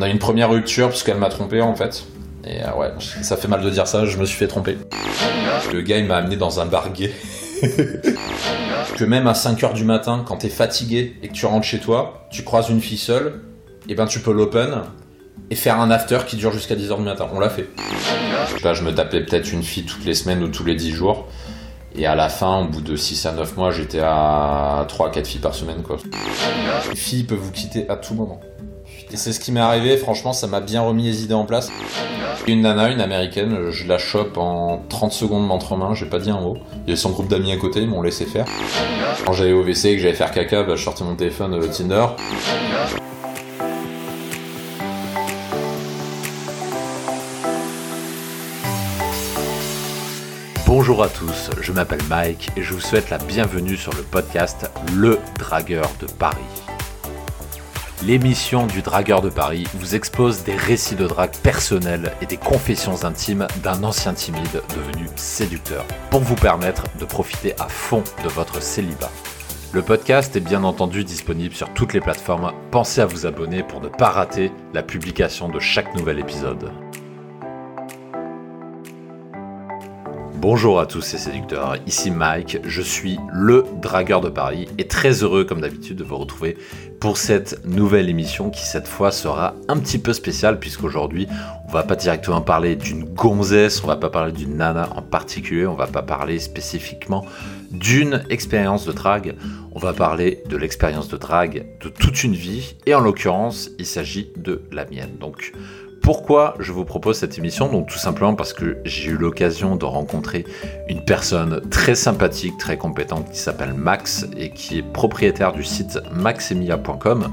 On a eu une première rupture parce qu'elle m'a trompé en fait. Et euh, ouais, ça fait mal de dire ça, je me suis fait tromper. Le gars il m'a amené dans un bar que même à 5h du matin, quand t'es fatigué et que tu rentres chez toi, tu croises une fille seule, et ben tu peux l'open et faire un after qui dure jusqu'à 10h du matin. On l'a fait. Je sais pas, je me tapais peut-être une fille toutes les semaines ou tous les 10 jours. Et à la fin, au bout de 6 à 9 mois, j'étais à 3-4 filles par semaine. Quoi. Les filles peuvent vous quitter à tout moment. Et c'est ce qui m'est arrivé, franchement, ça m'a bien remis les idées en place. Une nana, une américaine, je la chope en 30 secondes d'entremain, j'ai pas dit un mot. Il y avait son groupe d'amis à côté, ils m'ont laissé faire. Quand j'allais au WC et que j'allais faire caca, bah, je sortais mon téléphone euh, Tinder. Bonjour à tous, je m'appelle Mike et je vous souhaite la bienvenue sur le podcast Le Dragueur de Paris. L'émission du Dragueur de Paris vous expose des récits de drague personnels et des confessions intimes d'un ancien timide devenu séducteur pour vous permettre de profiter à fond de votre célibat. Le podcast est bien entendu disponible sur toutes les plateformes. Pensez à vous abonner pour ne pas rater la publication de chaque nouvel épisode. Bonjour à tous ces séducteurs, ici Mike, je suis le dragueur de Paris et très heureux comme d'habitude de vous retrouver pour cette nouvelle émission qui cette fois sera un petit peu spéciale puisqu'aujourd'hui on va pas directement parler d'une gonzesse, on va pas parler d'une nana en particulier, on va pas parler spécifiquement d'une expérience de drague, on va parler de l'expérience de drague de toute une vie et en l'occurrence il s'agit de la mienne. Donc pourquoi je vous propose cette émission. Donc tout simplement parce que j'ai eu l'occasion de rencontrer une personne très sympathique, très compétente qui s'appelle Max et qui est propriétaire du site maxemia.com,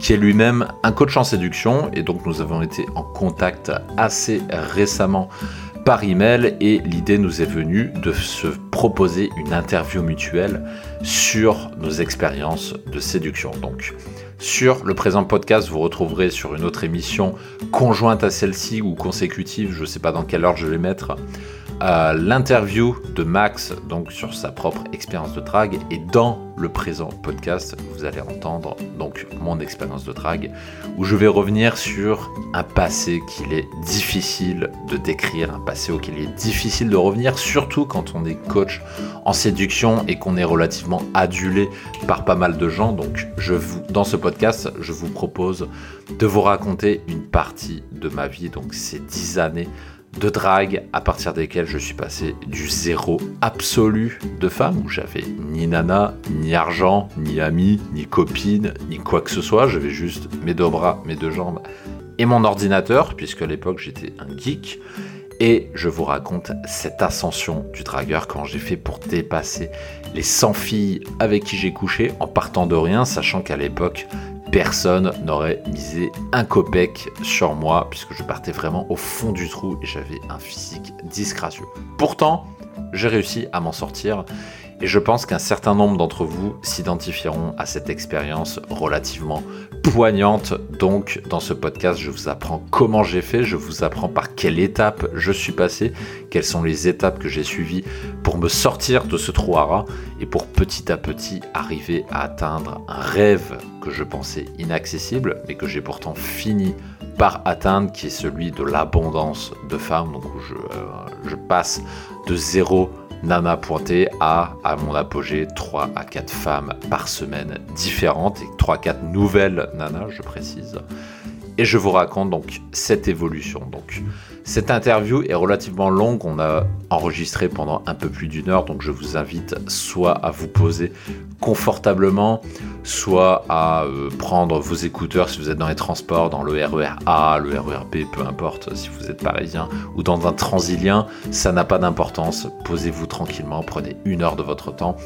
qui est lui-même un coach en séduction. Et donc nous avons été en contact assez récemment par email. Et l'idée nous est venue de se proposer une interview mutuelle sur nos expériences de séduction. Donc sur le présent podcast, vous retrouverez sur une autre émission conjointe à celle-ci ou consécutive, je ne sais pas dans quelle heure je vais mettre, l'interview de Max donc sur sa propre expérience de drague. Et dans le présent podcast vous allez entendre donc mon expérience de drague où je vais revenir sur un passé qu'il est difficile de décrire un passé auquel il est difficile de revenir surtout quand on est coach en séduction et qu'on est relativement adulé par pas mal de gens. Donc je vous dans ce podcast je vous propose de vous raconter une partie de ma vie. Donc ces dix années de drague à partir desquelles je suis passé du zéro absolu de femme où j'avais ni nana, ni argent, ni ami, ni copine, ni quoi que ce soit. J'avais juste mes deux bras, mes deux jambes et mon ordinateur, puisque à l'époque j'étais un geek. Et je vous raconte cette ascension du dragueur, quand j'ai fait pour dépasser les 100 filles avec qui j'ai couché en partant de rien, sachant qu'à l'époque personne n'aurait misé un copec sur moi puisque je partais vraiment au fond du trou et j'avais un physique disgracieux. Pourtant, j'ai réussi à m'en sortir et je pense qu'un certain nombre d'entre vous s'identifieront à cette expérience relativement poignante. Donc, dans ce podcast, je vous apprends comment j'ai fait, je vous apprends par quelle étape je suis passé, quelles sont les étapes que j'ai suivies pour me sortir de ce trou à rats et pour petit à petit arriver à atteindre un rêve que je pensais inaccessible, mais que j'ai pourtant fini par atteindre, qui est celui de l'abondance de femmes, donc je, euh, je passe de zéro Nana pointé à, à mon apogée, 3 à 4 femmes par semaine différentes, et 3-4 nouvelles nanas, je précise. Et je vous raconte donc cette évolution. Donc, cette interview est relativement longue, on a enregistré pendant un peu plus d'une heure, donc je vous invite soit à vous poser confortablement, soit à euh, prendre vos écouteurs si vous êtes dans les transports, dans le RER A, le RER B, peu importe si vous êtes parisien, ou dans un transilien, ça n'a pas d'importance, posez-vous tranquillement, prenez une heure de votre temps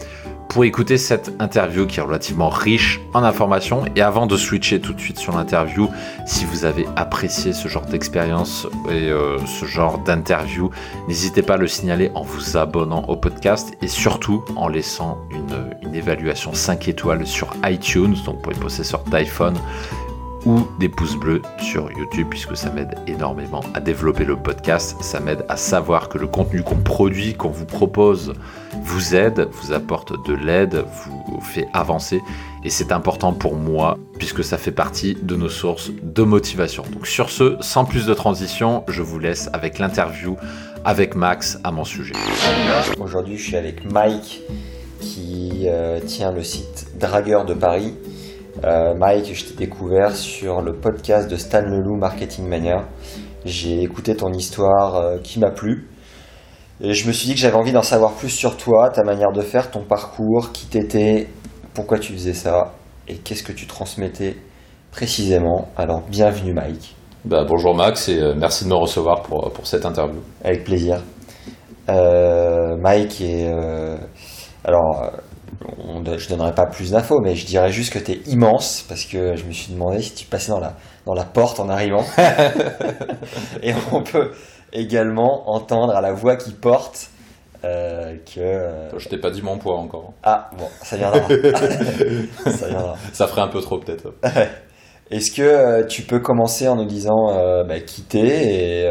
pour écouter cette interview qui est relativement riche en informations. Et avant de switcher tout de suite sur l'interview, si vous avez apprécié ce genre d'expérience et euh, ce genre d'interview, n'hésitez pas à le signaler en vous abonnant au podcast et surtout en laissant une, une évaluation 5 étoiles sur iTunes, donc pour les possesseurs d'iPhone ou des pouces bleus sur YouTube puisque ça m'aide énormément à développer le podcast, ça m'aide à savoir que le contenu qu'on produit, qu'on vous propose, vous aide, vous apporte de l'aide, vous fait avancer et c'est important pour moi puisque ça fait partie de nos sources de motivation. Donc sur ce, sans plus de transition, je vous laisse avec l'interview avec Max à mon sujet. Aujourd'hui, je suis avec Mike qui euh, tient le site Dragueur de Paris. Euh, Mike, je t'ai découvert sur le podcast de Stan Leloup Marketing Mania. J'ai écouté ton histoire euh, qui m'a plu. Et je me suis dit que j'avais envie d'en savoir plus sur toi, ta manière de faire, ton parcours, qui t'étais, pourquoi tu faisais ça et qu'est-ce que tu transmettais précisément. Alors, bienvenue Mike. Bah, bonjour Max et euh, merci de me recevoir pour, pour cette interview. Avec plaisir. Euh, Mike est. euh, alors, euh, on, je donnerai pas plus d'infos, mais je dirais juste que tu es immense parce que je me suis demandé si tu passais dans la, dans la porte en arrivant. Et on peut également entendre à la voix qui porte euh, que. euh, Je t'ai pas dit mon poids encore. ah, bon, ça viendra. ça viendra. Ça ferait un peu trop peut-être. Est-ce que euh, tu peux commencer en nous disant bah, qui t'es et,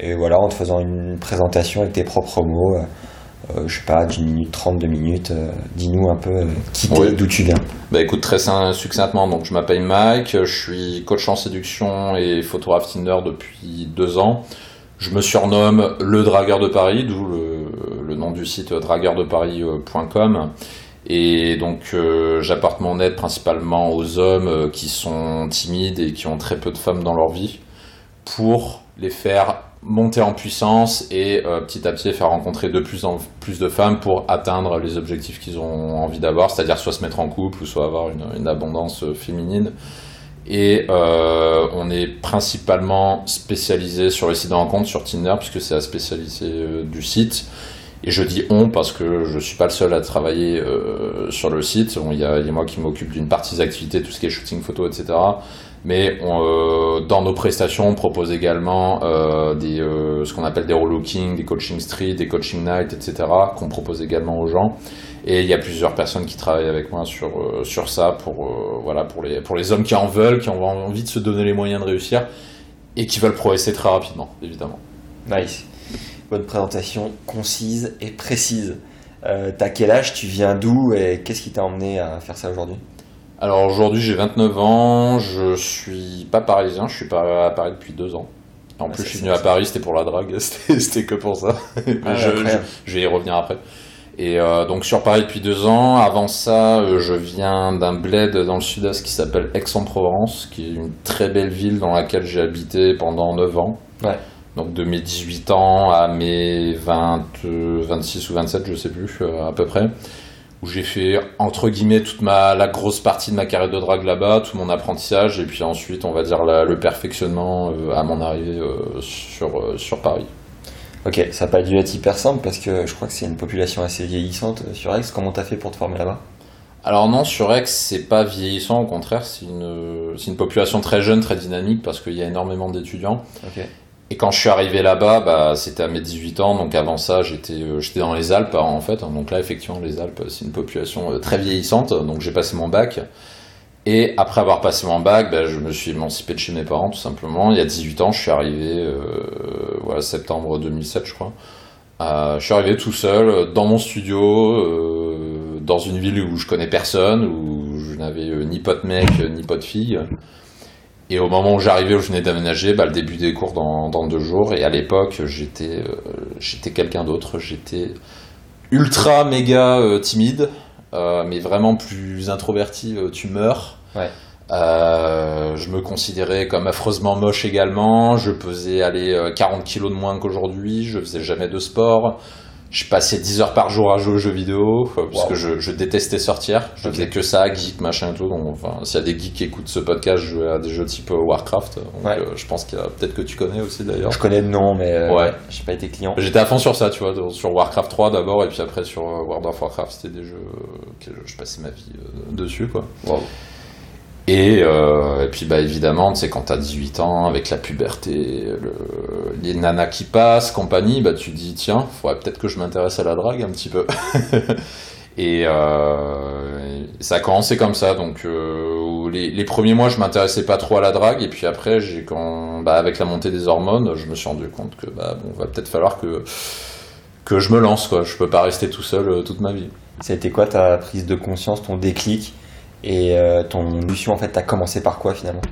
et voilà, en te faisant une présentation avec tes propres mots, je sais pas, d'une minute, 32 minutes, euh, dis-nous un peu qui t'es, Oui. d'où tu viens. Bah écoute très succinctement, donc je m'appelle Mike, je suis coach en séduction et photographe Tinder depuis deux ans. Je me surnomme le dragueur de Paris, d'où le, nom du site dragueurdeparis.com. Et donc euh, j'apporte mon aide principalement aux hommes euh, qui sont timides et qui ont très peu de femmes dans leur vie pour les faire monter en puissance et euh, petit à petit faire rencontrer de plus en plus de femmes pour atteindre les objectifs qu'ils ont envie d'avoir, c'est-à-dire soit se mettre en couple ou soit avoir une, abondance féminine. Et euh, on est principalement spécialisé sur les sites de rencontres, sur Tinder, puisque c'est la spécialité euh, du site. Et je dis on parce que je suis pas le seul à travailler euh, sur le site. Il y, a, moi qui m'occupe d'une partie des activités, tout ce qui est shooting photo, etc. Mais euh, dans nos prestations, on propose également des, ce qu'on appelle des relooking, des coaching street, des coaching night, etc. qu'on propose également aux gens. Et il y a plusieurs personnes qui travaillent avec moi sur, euh, sur ça pour, euh, voilà, pour, les, pour les hommes qui en veulent, qui ont envie de se donner les moyens de réussir et qui veulent progresser très rapidement, évidemment. Nice. Bonne présentation, concise et précise. Euh, T'as quel âge, tu viens d'où? Et qu'est-ce qui t'a emmené à faire ça aujourd'hui? Alors aujourd'hui j'ai 29 ans, je suis pas parisien, je suis pas à Paris depuis deux ans. En Ah, plus je suis venu à. Paris, c'était pour la drague, c'était que pour ça. Ah, je, incroyable. je- je vais y revenir après. Et euh, donc sur Paris depuis deux ans, avant ça euh, je viens d'un bled dans le sud-est qui s'appelle Aix-en-Provence, qui est une très belle ville dans laquelle j'ai habité pendant 9 ans. Ouais. Donc de mes 18 ans à mes 20, euh, 26 ou 27, je sais plus, euh, à peu près où j'ai fait entre guillemets toute ma la grosse partie de ma carrière de drague là-bas, tout mon apprentissage et puis ensuite on va dire la- le perfectionnement euh, à mon arrivée euh, sur euh, sur Paris. Ok, ça n'a pas dû être hyper simple parce que je crois que c'est une population assez vieillissante sur Aix. Comment t'as fait pour te former là-bas? Alors non, sur Aix, c'est pas vieillissant, au contraire, c'est une population très jeune, très dynamique parce qu'il y a énormément d'étudiants. Et quand je suis arrivé là-bas, bah, c'était à mes 18 ans, donc avant ça, j'étais euh, j'étais dans les Alpes en fait. Donc là, effectivement, les Alpes, c'est une population euh, très vieillissante, donc j'ai passé mon bac. Et après avoir passé mon bac, bah, je me suis émancipé de chez mes parents, tout simplement. Il y a 18 ans, je suis arrivé, euh, voilà, septembre 2007, je crois. Euh, je suis arrivé tout seul, euh, dans mon studio, dans une ville où je connais personne, où je n'avais ni pote mec, ni pote fille. Et au moment où j'arrivais, où je venais d'aménager, bah, le début des cours dans, deux jours. Et à l'époque, j'étais j'étais quelqu'un d'autre. J'étais ultra méga timide, mais vraiment plus introverti. tu meurs. Ouais. Euh, je me considérais comme affreusement moche également. Je pesais aller euh, 40 kilos de moins qu'aujourd'hui. Je faisais jamais de sport. Je passais 10 heures par jour à jouer aux jeux vidéo, euh, puisque Wow. je, je détestais sortir. Je Ok. faisais que ça, geek, machin et tout. Donc, enfin, s'il y a des geeks qui écoutent ce podcast, je jouais à des jeux type Warcraft. Donc, Ouais. euh, je pense qu'il y a peut-être que tu connais aussi d'ailleurs. Je connais le nom, mais euh, Ouais. j'ai pas été client. J'étais à fond sur ça, tu vois, sur Warcraft 3 d'abord, et puis après sur World of Warcraft, c'était des jeux que je passais ma vie dessus, quoi. Wow. Et, euh, et puis bah évidemment, sais, quand t'as 18 ans, avec la puberté, le, les nanas qui passent, compagnie, bah tu dis tiens, faudrait peut-être que je m'intéresse à la drague un petit peu. Et euh, ça a commencé comme ça. Donc euh, les, premiers mois, je m'intéressais pas trop à la drague. Et puis après, bah, avec la montée des hormones, je me suis rendu compte que bah, bon, va peut-être falloir que que je me lance. Quoi. Je peux pas rester tout seul toute ma vie. Ça a été quoi ta prise de conscience, ton déclic? Et euh, ton évolution en fait T'as commencé par quoi finalement?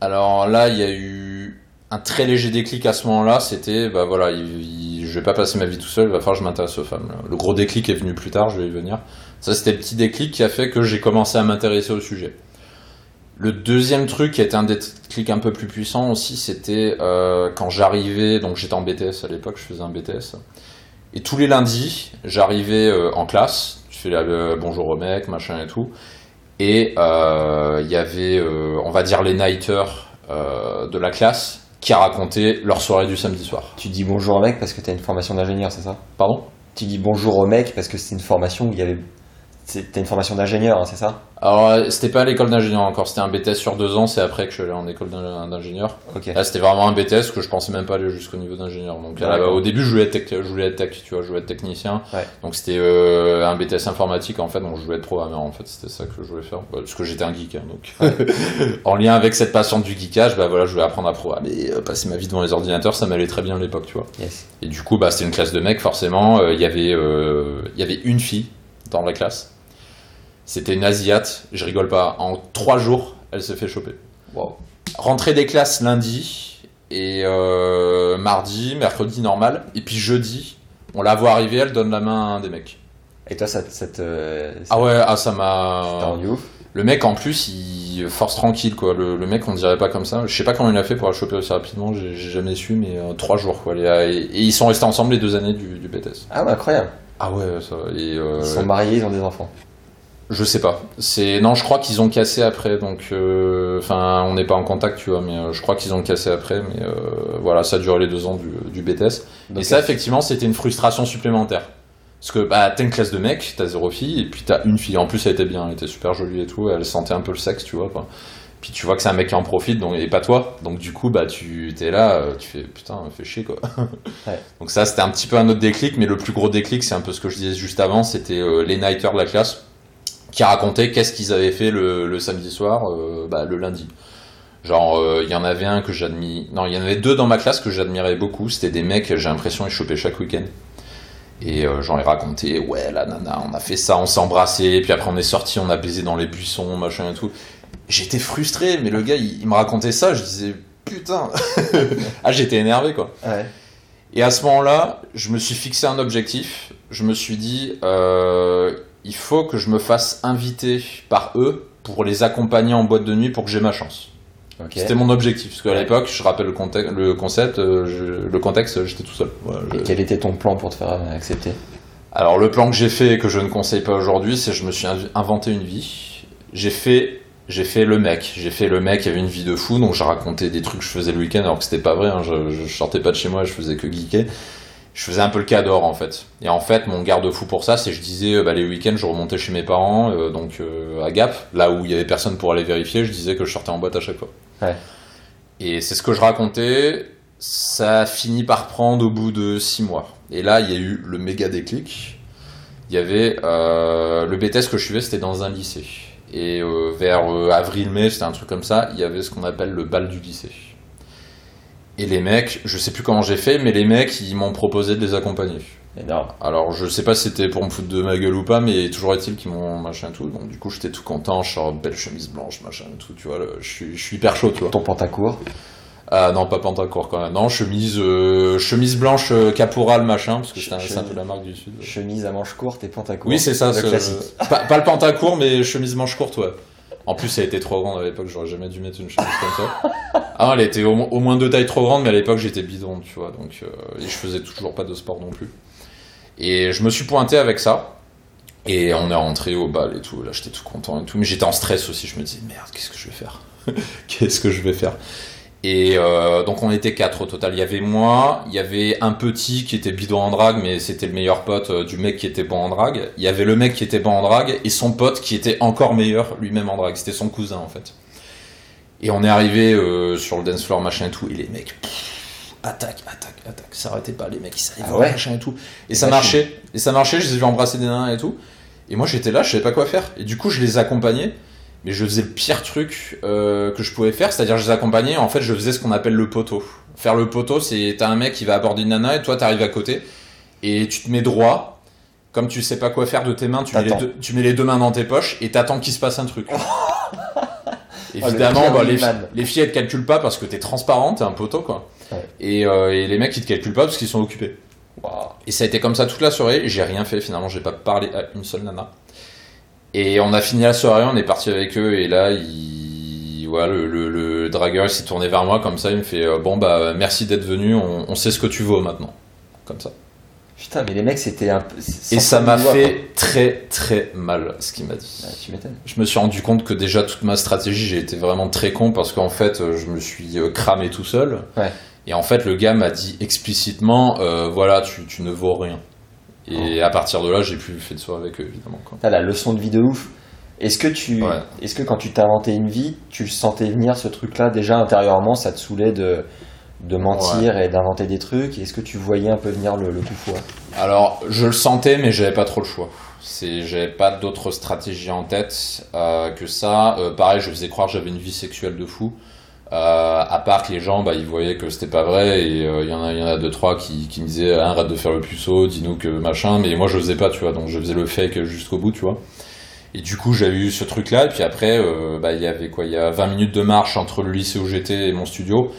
Alors là, il y a eu un très léger déclic à ce moment-là. C'était, bah voilà, il, il- je vais pas passer ma vie tout seul. Il va falloir que je m'intéresse aux femmes. Le gros déclic est venu plus tard. Je vais y venir. Ça, c'était le petit déclic qui a fait que j'ai commencé à m'intéresser au sujet. Le deuxième truc qui a été un déclic un peu plus puissant aussi, c'était euh, quand j'arrivais, donc j'étais en BTS à l'époque, je faisais un BTS, et tous les lundis, j'arrivais euh, en classe, je fais bonjour au mec, machin et tout, et euh, il y avait, euh, on va dire, les nighters euh, de la classe qui racontaient leur soirée du samedi soir. Tu dis bonjour au mec parce que t'as une formation d'ingénieur, c'est ça? Pardon? Tu dis bonjour au mec parce que c'est une formation où il y avait. T'as une formation d'ingénieur, hein, c'est ça? Alors, euh, c'était pas à l'école d'ingénieur encore, c'était un BTS sur deux ans, c'est après que je suis allé en école d'ing- d'ingénieur. Ok. Là, c'était vraiment un BTS que je pensais même pas aller jusqu'au niveau d'ingénieur. Donc, là, D'accord. au début, je voulais être tech, je voulais être tech, tu vois, je voulais être technicien. Ouais. Donc, c'était euh, un BTS informatique en fait, donc je voulais être programmeur en fait, c'était ça que je voulais faire. Bah, parce que j'étais un geek, hein, donc. en lien avec cette passion du geekage, bah voilà, je voulais apprendre à programmer, euh, passer ma vie devant les ordinateurs, ça m'allait très bien à l'époque, tu vois. Yes. Et du coup, bah, c'était une classe de mecs, forcément. euh, Il y avait, euh, y avait une fille dans la classe. C'était une Asiate, je rigole pas. En trois jours, elle s'est fait choper. Wow. Rentrée des classes lundi, et euh, mardi, mercredi normal. Et puis jeudi, on la voit arriver, elle donne la main à un des mecs. Et toi, ça, ça te. ça Ah ouais, ah, ça m'a. Le mec, en plus, il force tranquille, quoi. Le, le mec, on dirait pas comme ça. Je sais pas comment il a fait pour la choper aussi rapidement, j'ai jamais su, mais euh, trois jours, quoi. Et, et ils sont restés ensemble les deux années du, du BTS. Ah ouais, incroyable. Ah ouais, ça. Et, euh, Ils sont mariés, ils ont des enfants. Je sais pas. C'est non, je crois qu'ils ont cassé après. Donc, euh, enfin, on n'est pas en contact, tu vois. Mais euh, je crois qu'ils ont cassé après. Mais euh, voilà, ça a duré les deux ans du, du BTS. Donc, et ça, effectivement, c'était une frustration supplémentaire. Parce que bah, t'as une classe de mecs, t'as zéro fille, et puis t'as une fille. En plus, elle était bien, elle était super jolie et tout. Elle sentait un peu le sexe, tu vois. Quoi. Puis tu vois que c'est un mec qui en profite, donc, et pas toi. Donc du coup, bah, tu t'es là, tu fais putain, fais chier quoi. Ouais. Donc ça, c'était un petit peu un autre déclic, mais le plus gros déclic, c'est un peu ce que je disais juste avant, c'était euh, les nighters de la classe qui racontaient qu'est-ce qu'ils avaient fait le, le samedi soir, euh, bah, le lundi. Genre, euh, il y en avait un que j'admirais. Non, il y en avait deux dans ma classe que j'admirais beaucoup. C'était des mecs, j'ai l'impression, ils chopaient chaque week-end. Et euh, j'en ai raconté, ouais, la nana, on a fait ça, on s'est embrassé, puis après on est sorti, on a baisé dans les buissons, machin et tout. J'étais frustré, mais le gars, il, il me racontait ça, je disais, putain. ah, j'étais énervé, quoi. Ouais. Et à ce moment-là, je me suis fixé un objectif. Je me suis dit, euh, il faut que je me fasse inviter par eux pour les accompagner en boîte de nuit pour que j'ai ma chance. C'était mon objectif. Parce qu'à l'époque, je rappelle le, contexte, le concept, euh, je- le contexte, j'étais tout seul. Je- Et quel était ton plan pour te faire accepter? Alors le plan que j'ai fait et que je ne conseille pas aujourd'hui, c'est que je me suis inv- inventé une vie. J'ai fait, j'ai fait le mec. J'ai fait le mec qui avait une vie de fou, donc j'ai raconté des trucs que je faisais le week-end alors que c'était pas vrai. hein. Je, je sortais pas de chez moi, je faisais que geeker. Je faisais un peu le cador en fait. Et en fait, mon garde-fou pour ça, c'est que je disais euh, bah, les week-ends, je remontais chez mes parents, euh, donc euh, à Gap, là où il y avait personne pour aller vérifier. Je disais que je sortais en boîte à chaque fois. Ouais. Et c'est ce que je racontais. Ça a fini par prendre au bout de six mois. Et là, il y a eu le méga déclic. Il y avait euh, le BTS que je suivais, c'était dans un lycée. Et vers avril-mai, c'était un truc comme ça, il y avait ce qu'on appelle le bal du lycée. Et les mecs, je sais plus comment j'ai fait, mais les mecs, ils m'ont proposé de les accompagner. Énorme. Alors, je sais pas si c'était pour me foutre de ma gueule ou pas, mais toujours est-il qu'ils m'ont machin tout. Donc, du coup, j'étais tout content, je sors belle chemise blanche, machin tout, tu vois. je, suis, je suis hyper chaud, tu vois. Ton pantacourt. Ah non, pas pantacourt quand même. Non, chemise, euh, chemise blanche euh, caporal, machin, parce que c'est un, c'est un peu la marque du Sud. Chemise à manches courtes et pantacourt. Oui, c'est ça. Le classique. Pas, pas le pantacourt, mais chemise manche courte, ouais. En plus, elle était trop grande à l'époque, j'aurais jamais dû mettre une chemise comme ça. Ah, elle était au moins deux tailles trop grande, mais à l'époque, j'étais bidon, tu vois. Donc, euh, et je faisais toujours pas de sport non plus. Et je me suis pointé avec ça. Et on est rentré au bal et tout. Là, j'étais tout content et tout. Mais j'étais en stress aussi. Je me disais, merde, qu'est-ce que je vais faire? Qu'est-ce que je vais faire? Et euh, donc, on était quatre au total. Il y avait moi, il y avait un petit qui était bidon en drague, mais c'était le meilleur pote euh, du mec qui était bon en drague. Il y avait le mec qui était bon en drague et son pote qui était encore meilleur lui-même en drague. C'était son cousin, en fait. Et on est arrivé euh, sur le dance floor, machin et tout. Et les mecs, pff, attaque, attaque, attaque. Ça arrêtait pas, les mecs, ils savaient Ah ouais machin et tout. Et Et ça marchait. Et ça marchait, je les ai vu embrasser des nains et tout. Et moi j'étais là, je savais pas quoi faire. Et du coup je les accompagnais, mais je faisais le pire truc euh, que je pouvais faire, c'est-à-dire je les accompagnais, en fait je faisais ce qu'on appelle le poteau. Faire le poteau, c'est t'as un mec qui va aborder une nana et toi t'arrives à côté et tu te mets droit. Comme tu sais pas quoi faire de tes mains, tu mets, les deux, tu mets les deux mains dans tes poches et t'attends qu'il se passe un truc. le Évidemment, bah, les, filles elles te calculent pas parce que t'es transparent, t'es un poteau quoi. Ouais. Et, euh, et les mecs ils te calculent pas parce qu'ils sont occupés. Et ça a été comme ça toute la soirée. J'ai rien fait finalement, j'ai pas parlé à une seule nana. Et on a fini la soirée, on est parti avec eux et là il, ouais, le, le, le dragueur s'est tourné vers moi comme ça, il me fait euh, bon bah merci d'être venu, on, on sait ce que tu vaux maintenant, comme ça. Putain, mais les mecs, c'était un peu. Et ça m'a fait très très mal ce qu'il m'a dit. Tu m'étonnes. Je me suis rendu compte que déjà toute ma stratégie, j'ai été vraiment très con parce qu'en fait, euh, je me suis euh, cramé tout seul. Ouais. Et en fait, le gars m'a dit explicitement, euh, voilà, tu, tu ne vaux rien. Et à partir de là, j'ai plus fait de soirée avec eux, évidemment. Quoi. T'as la leçon de vie de ouf. Est-ce que tu, Ouais. est-ce que quand tu t'es inventé une vie, tu sentais venir ce truc-là déjà intérieurement, ça te saoulait de, de mentir et d'inventer des trucs? Est-ce que tu voyais un peu venir le, le coup fou Alors, je le sentais, mais j'avais pas trop le choix. C'est, j'avais pas d'autres stratégies en tête euh, que ça. Euh, pareil, je faisais croire que j'avais une vie sexuelle de fou. Euh, à part que les gens, bah, ils voyaient que c'était pas vrai, et euh, il y en a, il y en a deux trois qui, qui me disaient ah, arrête de faire le puceau, dis-nous que machin. Mais moi, je faisais pas, tu vois. Donc, je faisais le fake jusqu'au bout, tu vois. Et du coup, j'avais eu ce truc-là, et puis après, euh, bah, il y avait quoi? Il y a 20 minutes de marche entre le lycée où j'étais et mon studio.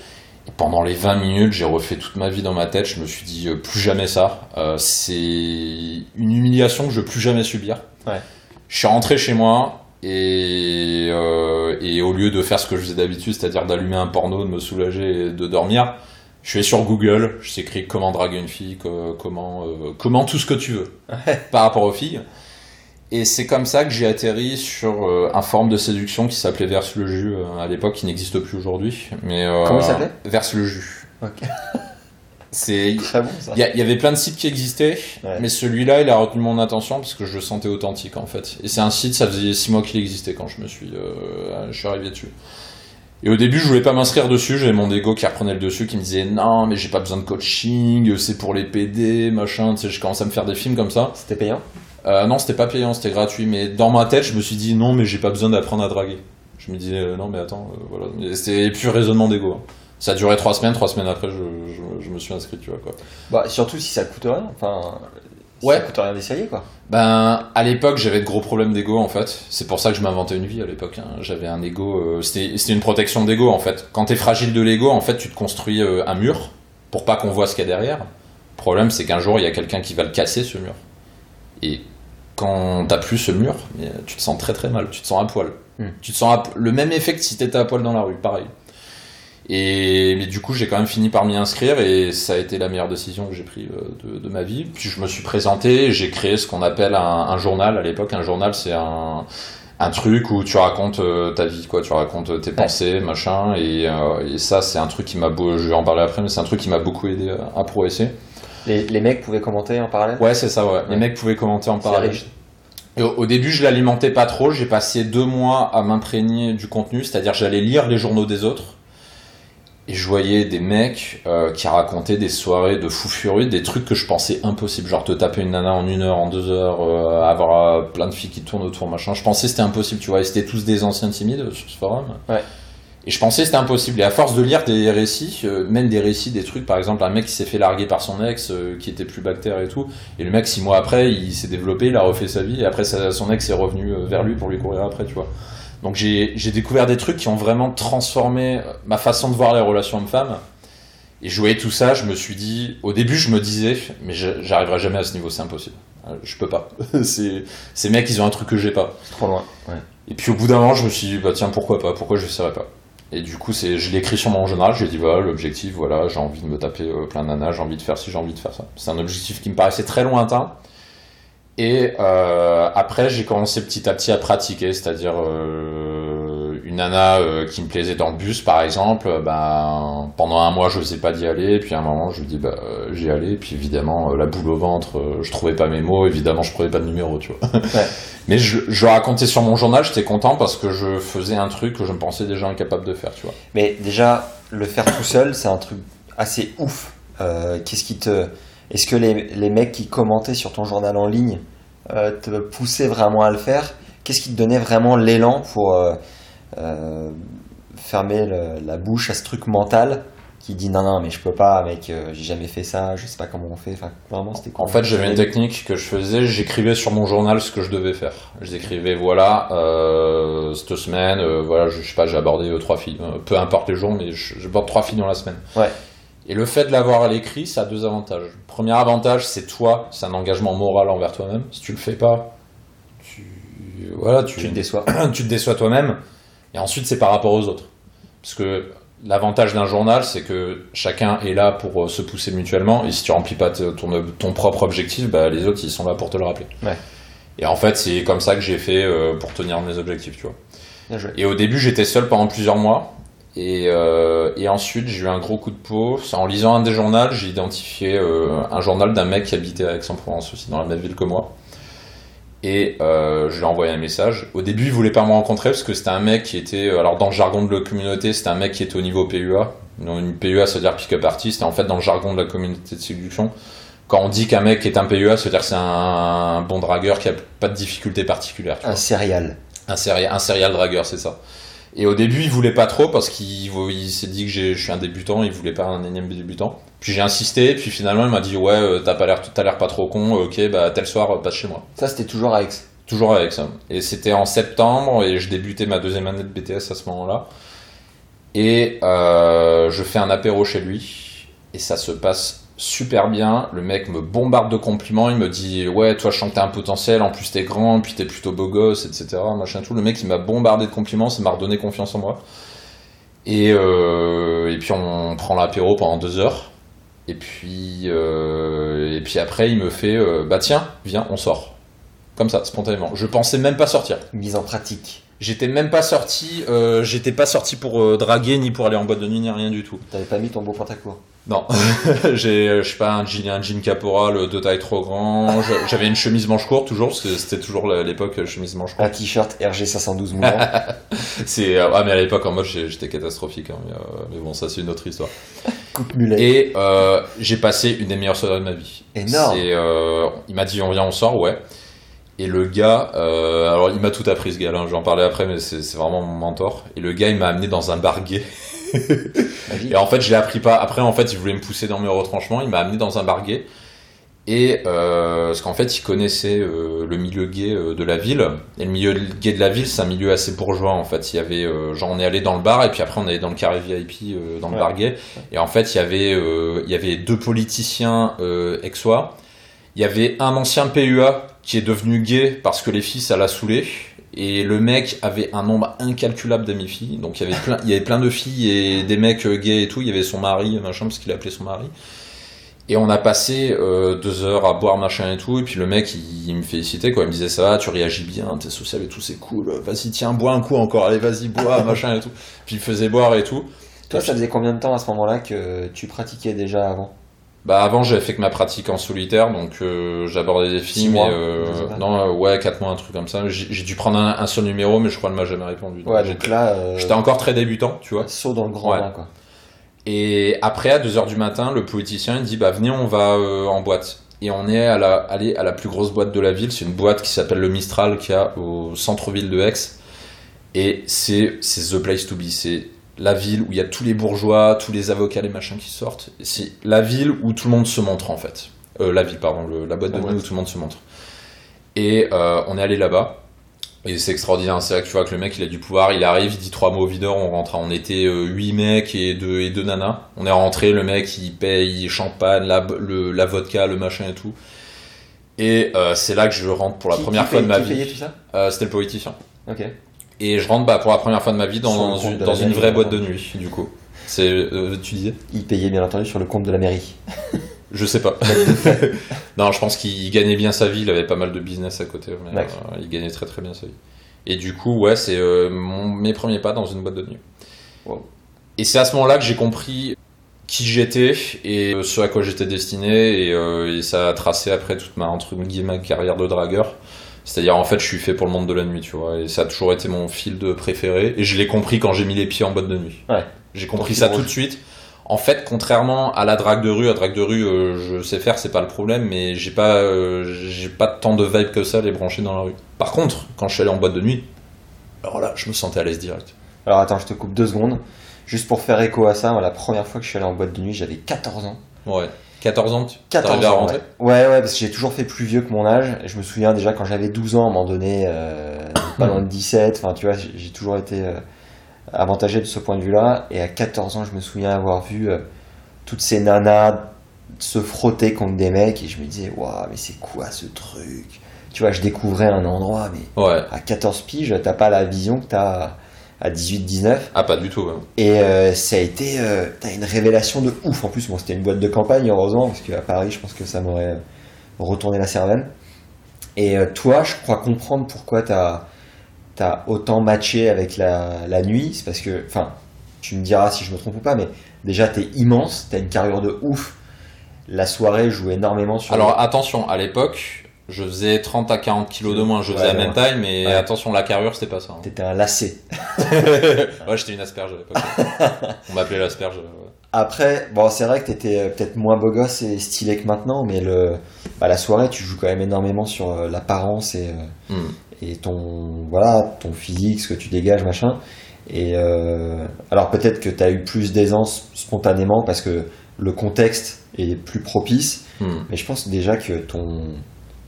Et pendant les 20 minutes, j'ai refait toute ma vie dans ma tête. Je me suis dit, plus jamais ça. C'est une humiliation que je veux plus jamais subir. Ouais. Je suis rentré chez moi et, euh, et au lieu de faire ce que je faisais d'habitude, c'est-à-dire d'allumer un porno, de me soulager et de dormir, je vais sur Google, je s'écris comment draguer une fille, co- comment, euh, comment tout ce que tu veux par rapport aux filles. Et c'est comme ça que j'ai atterri sur euh, un forum de séduction qui s'appelait Verse le jus euh, à l'époque, qui n'existe plus aujourd'hui. Mais euh, Comment il s'appelait? Verse le jus. Ok. C'est Très bon ça. il y, avait plein de sites qui existaient, Ouais. mais celui-là, il a retenu mon attention parce que je le sentais authentique en fait. Et c'est un site, ça faisait six mois qu'il existait quand je me suis, euh, je suis arrivé dessus. Et au début, je voulais pas m'inscrire dessus, j'avais mon ego qui reprenait le dessus, qui me disait non, mais j'ai pas besoin de coaching, c'est pour les PD, machin. Tu sais, je commençais à me faire des films comme ça. C'était payant? Euh, non, c'était pas payant, c'était gratuit, mais dans ma tête, je me suis dit non, mais j'ai pas besoin d'apprendre à draguer. Je me disais euh, non, mais attends, euh, voilà. C'était pur raisonnement d'ego. hein. Ça a duré trois semaines, trois semaines après, je, je- je me suis inscrit, tu vois quoi. Bah surtout si ça coûte rien. Enfin, si Ouais. ça coûte rien d'essayer quoi. Ben, à l'époque, j'avais de gros problèmes d'ego en fait. C'est pour ça que je m'inventais une vie à l'époque. hein. J'avais un ego. euh, c'était une protection d'ego en fait. Quand t'es fragile de l'ego, en fait, tu te construis euh, un mur pour pas qu'on voit ce qu'il y a derrière. Le problème, c'est qu'un jour, il y a quelqu'un qui va le casser ce mur. Et quand t'as plus ce mur, mais, tu te sens très très mal. Tu te sens à poil. Hmm. Tu te sens à- le même effet que si t'étais à poil dans la rue, pareil. Et mais du coup, j'ai quand même fini par m'y inscrire et ça a été la meilleure décision que j'ai prise euh, de, de ma vie. Puis je me suis présenté, j'ai créé ce qu'on appelle un, un journal à l'époque. Un journal, c'est un, un truc où tu racontes euh, ta vie, quoi. Tu racontes tes pensées, machin. Et, euh, et ça, c'est un truc qui m'a je vais en parler après, mais c'est un truc qui m'a beaucoup aidé à, progresser. Les, les mecs pouvaient commenter en parallèle? Ouais, c'est ça, ouais. Les mecs pouvaient commenter en parallèle. au, au début, je l'alimentais pas trop. J'ai passé deux mois à m'imprégner du contenu, c'est-à-dire j'allais lire les journaux des autres. Et je voyais des mecs euh, qui racontaient des soirées de fous furieux, des trucs que je pensais impossibles, genre te taper une nana en une heure, en deux heures, euh, avoir euh, plein de filles qui tournent autour, machin. Je pensais c'était impossible, tu vois. Et c'était tous des anciens timides sur ce forum. Ouais. Et je pensais c'était impossible. Et à force de lire des récits, même des récits, des trucs, par exemple, un mec qui s'est fait larguer par son ex, qui était plus bactère et tout, et le mec, six mois après, il s'est développé, il a refait sa vie, et après, son ex est revenu vers lui pour lui courir après, tu vois. Donc j'ai découvert des trucs qui ont vraiment transformé euh, ma façon de voir les relations hommes-femmes. Et je voyais tout ça, je me suis dit, au début, je me disais, mais j'arriverai jamais à ce niveau, c'est impossible. Euh, Je peux pas. Ces mecs, ils ont un truc que j'ai pas. C'est trop loin. Ouais. Et puis au bout d'un moment, je me suis dit, bah tiens, pourquoi pas, pourquoi je essaierais pas? Et du coup, c'est, je l'ai écrit sur mon journal, j'ai dit, voilà, l'objectif, voilà, j'ai envie de me taper euh, plein de nanas, j'ai envie de faire ci, j'ai envie de faire ça. C'est un objectif qui me paraissait très lointain. Et euh, après, j'ai commencé petit à petit à pratiquer, c'est-à-dire euh, une nana euh, qui me plaisait dans le bus, par exemple, ben, pendant un mois, je n'osais pas d'y aller, et puis à un moment, je lui dis, bah, j'y allais, puis évidemment, la boule au ventre, je trouvais pas mes mots, évidemment, je prenais pas de numéro, tu vois. Mais je, racontais sur mon journal, j'étais content parce que je faisais un truc que je me pensais déjà incapable de faire, tu vois. Mais déjà, le faire tout seul, c'est un truc assez ouf. Qu'est-ce qui te. Est-ce que les, les mecs qui commentaient sur ton journal en ligne te poussait vraiment à le faire Qu'est-ce qui te donnait vraiment l'élan pour euh, euh, fermer le- la bouche à ce truc mental qui dit non, non, mais je peux pas, mec, euh, j'ai jamais fait ça, je sais pas comment on fait. Enfin, vraiment, c'était En fait, j'avais une technique que je faisais, j'écrivais sur mon journal ce que je devais faire. J'écrivais, voilà, euh, cette semaine, euh, voilà, je, je sais pas, j'ai abordé euh, trois filles, euh, peu importe les jours, mais j'aborde trois filles dans la semaine. Ouais. Et le fait de l'avoir à l'écrit, ça a deux avantages. Premier avantage, c'est toi, c'est un engagement moral envers toi-même. Si tu le fais pas, tu, voilà, tu, Tu te déçois. tu te déçois toi-même. Et ensuite, c'est par rapport aux autres. Parce que l'avantage d'un journal, c'est que chacun est là pour euh, se pousser mutuellement. Et si tu remplis pas ton, ton propre objectif, bah, les autres, ils sont là pour te le rappeler. Ouais. Et en fait, c'est comme ça que j'ai fait euh, pour tenir mes objectifs, tu vois. Et au début, j'étais seul pendant plusieurs mois. Et, euh, et ensuite, j'ai eu un gros coup de peau. En lisant un des journaux, j'ai identifié euh, un journal d'un mec qui habitait à Aix-en-Provence aussi, dans la même ville que moi. Et euh, je lui ai envoyé un message. Au début, il voulait pas me rencontrer parce que c'était un mec qui était, alors dans le jargon de la communauté, c'était un mec qui était au niveau PUA. Donc, une PUA, ça veut dire pick-up artist. Et en fait, dans le jargon de la communauté de séduction, quand on dit qu'un mec est un PUA, ça veut dire que c'est un, bon dragueur qui a pas de difficultés particulières. Un céréal. Un, séri- un serial dragueur, c'est ça. Et au début, il voulait pas trop parce qu'il il s'est dit que je suis un débutant, il voulait pas un énième débutant. Puis j'ai insisté, puis finalement, il m'a dit Ouais, euh, t'as pas l'air t'as l'air pas trop con, euh, ok, bah tel soir, euh, passe chez moi. Ça, c'était toujours à Aix. Toujours avec ça. Et c'était en septembre, et je débutais ma deuxième année de BTS à ce moment-là. Et euh, je fais un apéro chez lui, et ça se passe super bien. Le mec me bombarde de compliments, il me dit Ouais, toi, je sens que t'as un potentiel, en plus t'es grand, puis t'es plutôt beau gosse, etc. Machin tout. Le mec, il m'a bombardé de compliments, ça m'a redonné confiance en moi. Et, euh, puis on prend l'apéro pendant deux heures. Et puis, euh, et puis après, il me fait euh, Bah tiens, viens, on sort. Comme ça, spontanément. Je pensais même pas sortir. Mise en pratique. J'étais même pas sorti, euh, j'étais pas sorti pour euh, draguer, ni pour aller en boîte de nuit, ni rien du tout. T'avais pas mis ton beau pantacourt. Non, j'ai, euh, je sais pas, un jean, un jean caporal de taille trop grand. J'avais une chemise manche courte toujours, parce que c'était toujours l'époque chemise manche courte. Un t-shirt RG 512 moulants. C'est, euh, ah mais à l'époque en mode j'étais catastrophique, hein, mais, mais bon ça c'est une autre histoire. coupe mulet. Et j'ai passé une des meilleures soirées de ma vie. Énorme. Il m'a dit on vient, on sort, ouais. Et le gars, euh, alors il m'a tout appris ce gars-là, hein, je vais en parler après, mais c'est vraiment mon mentor. Et le gars, il m'a amené dans un bar gay. Et en fait, je l'ai appris pas. Après, en fait, il voulait me pousser dans mes retranchements. Il m'a amené dans un bar gay. Et euh, parce qu'en fait, il connaissait euh, le milieu gay de la ville. Et le milieu gay de la ville, c'est un milieu assez bourgeois. En fait, il y avait, genre, on est allé dans le bar et puis après, on est allé dans le carré VIP dans le Ouais. bar gay. Et en fait, il y avait, il y avait deux politiciens euh, exois. Il y avait un ancien PUA qui est devenu gay parce que les filles, ça l'a saoulé. Et le mec avait un nombre incalculable d'amis filles. Donc il y avait plein, il y avait plein de filles et des mecs euh, gays et tout. Il y avait son mari, machin, parce qu'il appelait son mari. Et on a passé euh, deux heures à boire machin et tout. Et puis le mec, il, il me félicitait quoi. Il me disait ça va, tu réagis bien, t'es social et tout, c'est cool. Vas-y, tiens, bois un coup encore. Allez, vas-y, bois, machin et tout. Puis il faisait boire et tout. Toi, ça faisait combien de temps à ce moment-là que tu pratiquais déjà avant? Bah avant j'avais fait que ma pratique en solitaire donc euh, j'abordais des filles Six mais euh, non euh, ouais 4 mois un truc comme ça. J'ai dû prendre un, un seul numéro mais je crois qu'elle m'a jamais répondu. Ouais, J'étais- donc là, j'étais encore très débutant tu vois. saut dans le grand Ouais. bain, quoi. et après à 2h du matin le politicien il dit bah venez on va en boîte. Et on est à la, allé à la plus grosse boîte de la ville. C'est une boîte qui s'appelle le Mistral qui a au centre-ville de Aix. Et c'est c'est the place to be. C'est la ville où il y a tous les bourgeois, tous les avocats, les machins qui sortent. C'est la ville où tout le monde se montre en fait. Euh, la ville, pardon, le- la boîte de nuit où tout le monde se montre. Et euh, on est allé là-bas. Et c'est extraordinaire. C'est là que tu vois que le mec il a du pouvoir. Il arrive, il dit trois mots au videur, on rentre. On était euh, huit mecs et deux, et deux nanas. On est rentré, le mec il paye champagne, la, le, la vodka, le machin et tout. Et euh, c'est là que je rentre pour la Qui- première qui fois de ma vie. tout ça? C'était le politicien. Ok. Et je rentre bah, pour la première fois de ma vie dans, une, dans vraie boîte de nuit, du coup. C'est, euh, tu disais? Il payait bien entendu sur le compte de la mairie. Je sais pas. non, je pense qu'il gagnait bien sa vie, il avait pas mal de business à côté, mais euh, il gagnait très très bien sa vie. Et du coup, ouais, c'est euh, mon- mes premiers pas dans une boîte de nuit. Wow. Et c'est à ce moment-là que j'ai compris qui j'étais et ce à quoi j'étais destiné, et, et ça a tracé après toute ma, entre guillemets, carrière de dragueur. C'est-à-dire, en fait, je suis fait pour le monde de la nuit, tu vois, et ça a toujours été mon fil de préféré, et je l'ai compris quand j'ai mis les pieds en boîte de nuit. Ouais. J'ai compris ça tout de suite. En fait, contrairement à la drague de rue, la drague de rue, euh, je sais faire, c'est pas le problème, mais j'ai pas, euh, j'ai pas tant de vibe que ça les brancher dans la rue. Par contre, quand je suis allé en boîte de nuit, alors là, je me sentais à l'aise direct. Alors attends, je te coupe deux secondes. Juste pour faire écho à ça, moi, la première fois que je suis allé en boîte de nuit, j'avais 14 ans. Ouais. 14 ans, tu 14 t'arrivais à ans, rentrer ouais. ouais, ouais, parce que j'ai toujours fait plus vieux que mon âge. Je me souviens déjà quand j'avais 12 ans, à un moment donné, euh, pas loin de 17. Enfin, tu vois, j'ai j'ai toujours été euh, avantagé de ce point de vue-là. Et à 14 ans, je me souviens avoir vu euh, toutes ces nanas se frotter contre des mecs. Et je me disais, waouh, mais c'est quoi ce truc? Tu vois, je découvrais un endroit, mais Ouais. à 14 piges, t'as pas la vision que t'as à 18-19. Ah, pas du tout. ouais. Et euh, ça a été euh, t'as une révélation de ouf. En plus, bon, c'était une boîte de campagne, heureusement, parce qu'à Paris, je pense que ça m'aurait retourné la cervelle. Et euh, toi, je crois comprendre pourquoi t'as as autant matché avec la, la nuit. C'est parce que, enfin, tu me diras si je me trompe ou pas, mais déjà, t'es immense, t'as une carrure de ouf. La soirée joue énormément sur. Alors attention, à l'époque, je faisais 30 à 40 kilos de moins, je faisais Ouais, la même ouais. taille, mais Ouais. attention, la carrure, c'était pas ça. hein. T'étais un lacet. ouais, j'étais une asperge à l'époque. On m'appelait l'asperge. ouais. Après, bon, c'est vrai que t'étais euh, peut-être moins beau gosse et stylé que maintenant, mais le, bah, la soirée, tu joues quand même énormément sur euh, l'apparence et, euh, Hmm. et ton, voilà, ton physique, ce que tu dégages, machin. Et euh, alors peut-être que t'as eu plus d'aisance spontanément parce que le contexte est plus propice, Hmm. mais je pense déjà que ton,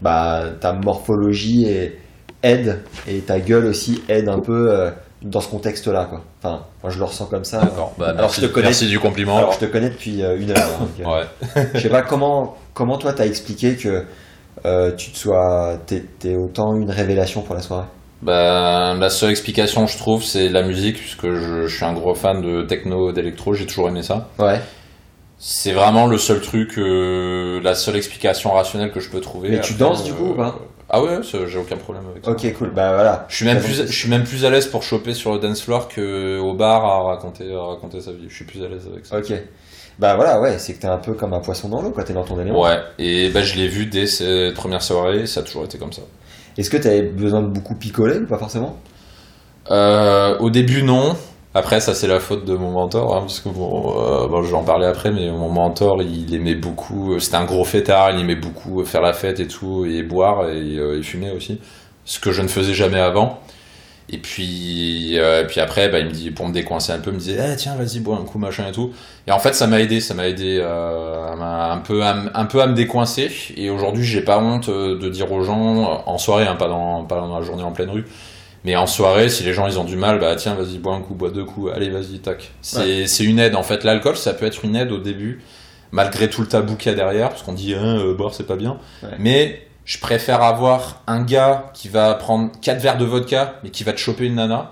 bah, ta morphologie est- aide et ta gueule aussi aide un peu euh, dans ce contexte-là, quoi. Enfin, moi je le ressens comme ça. D'accord. Bah, Alors, merci, je te connais- merci du compliment. Alors je te connais depuis euh, une heure. donc, euh, Ouais. je sais pas comment, comment toi t'as expliqué que euh, tu te sois, t'es, t'es autant une révélation pour la soirée? Bah, la seule explication, je trouve, c'est la musique, puisque je, je suis un gros fan de techno, d'électro, j'ai toujours aimé ça. Ouais. C'est vraiment le seul truc, euh, la seule explication rationnelle que je peux trouver. Mais tu danses, du coup, ou pas Ah ouais, j'ai aucun problème avec ça. Ok, cool. Bah voilà. Je suis même plus, je suis même plus à l'aise pour choper sur le dance floor que au bar à raconter, à raconter sa vie. Je suis plus à l'aise avec ça. Ok. Bah voilà, ouais, c'est que t'es un peu comme un poisson dans l'eau, quoi. T'es dans ton élément. Ouais, et bah, je l'ai vu dès cette première soirée, ça a toujours été comme ça. Est-ce que t'avais besoin de beaucoup picoler ou pas forcément? Euh, au début, non. Après, ça, c'est la faute de mon mentor, hein, parce que bon, euh, je vais en parler après, mais mon mentor, il aimait beaucoup, euh, c'était un gros fêtard, il aimait beaucoup euh, faire la fête et tout, et boire, et, fumer aussi. Ce que je ne faisais jamais avant. Et puis, et puis après, bah, il me dit, pour me décoincer un peu, il me disait, Eh, tiens, vas-y, bois un coup, machin et tout. Et en fait, ça m'a aidé, ça m'a aidé un, peu, à, un peu à me décoincer. Et aujourd'hui, j'ai pas honte de dire aux gens, en soirée, hein, pas, dans, pas dans la journée en pleine rue, mais en soirée, si les gens ils ont du mal, bah tiens, vas-y, bois un coup, bois deux coups, allez, vas-y, tac. C'est une aide, en fait. L'alcool, ça peut être une aide au début, malgré tout le tabou qu'il y a derrière, parce qu'on dit, hein, euh, boire, c'est pas bien. Ouais. Mais je préfère avoir un gars qui va prendre quatre verres de vodka, mais qui va te choper une nana,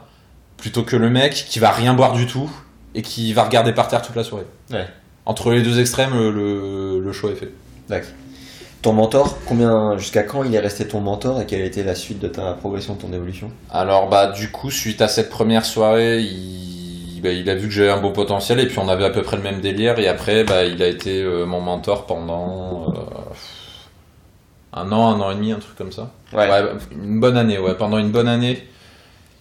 plutôt que le mec qui va rien boire du tout et qui va regarder par terre toute la soirée. Ouais. Entre les deux extrêmes, le, le, le choix est fait. D'accord. Ton mentor, combien, jusqu'à quand il est resté ton mentor et quelle a été la suite de ta progression, de ton évolution? Alors bah du coup suite à cette première soirée, il, bah, il a vu que j'avais un beau potentiel et puis on avait à peu près le même délire et après bah, il a été euh, mon mentor pendant euh, un an, un an et demi, un truc comme ça. Ouais, une bonne année, ouais. Pendant une bonne année,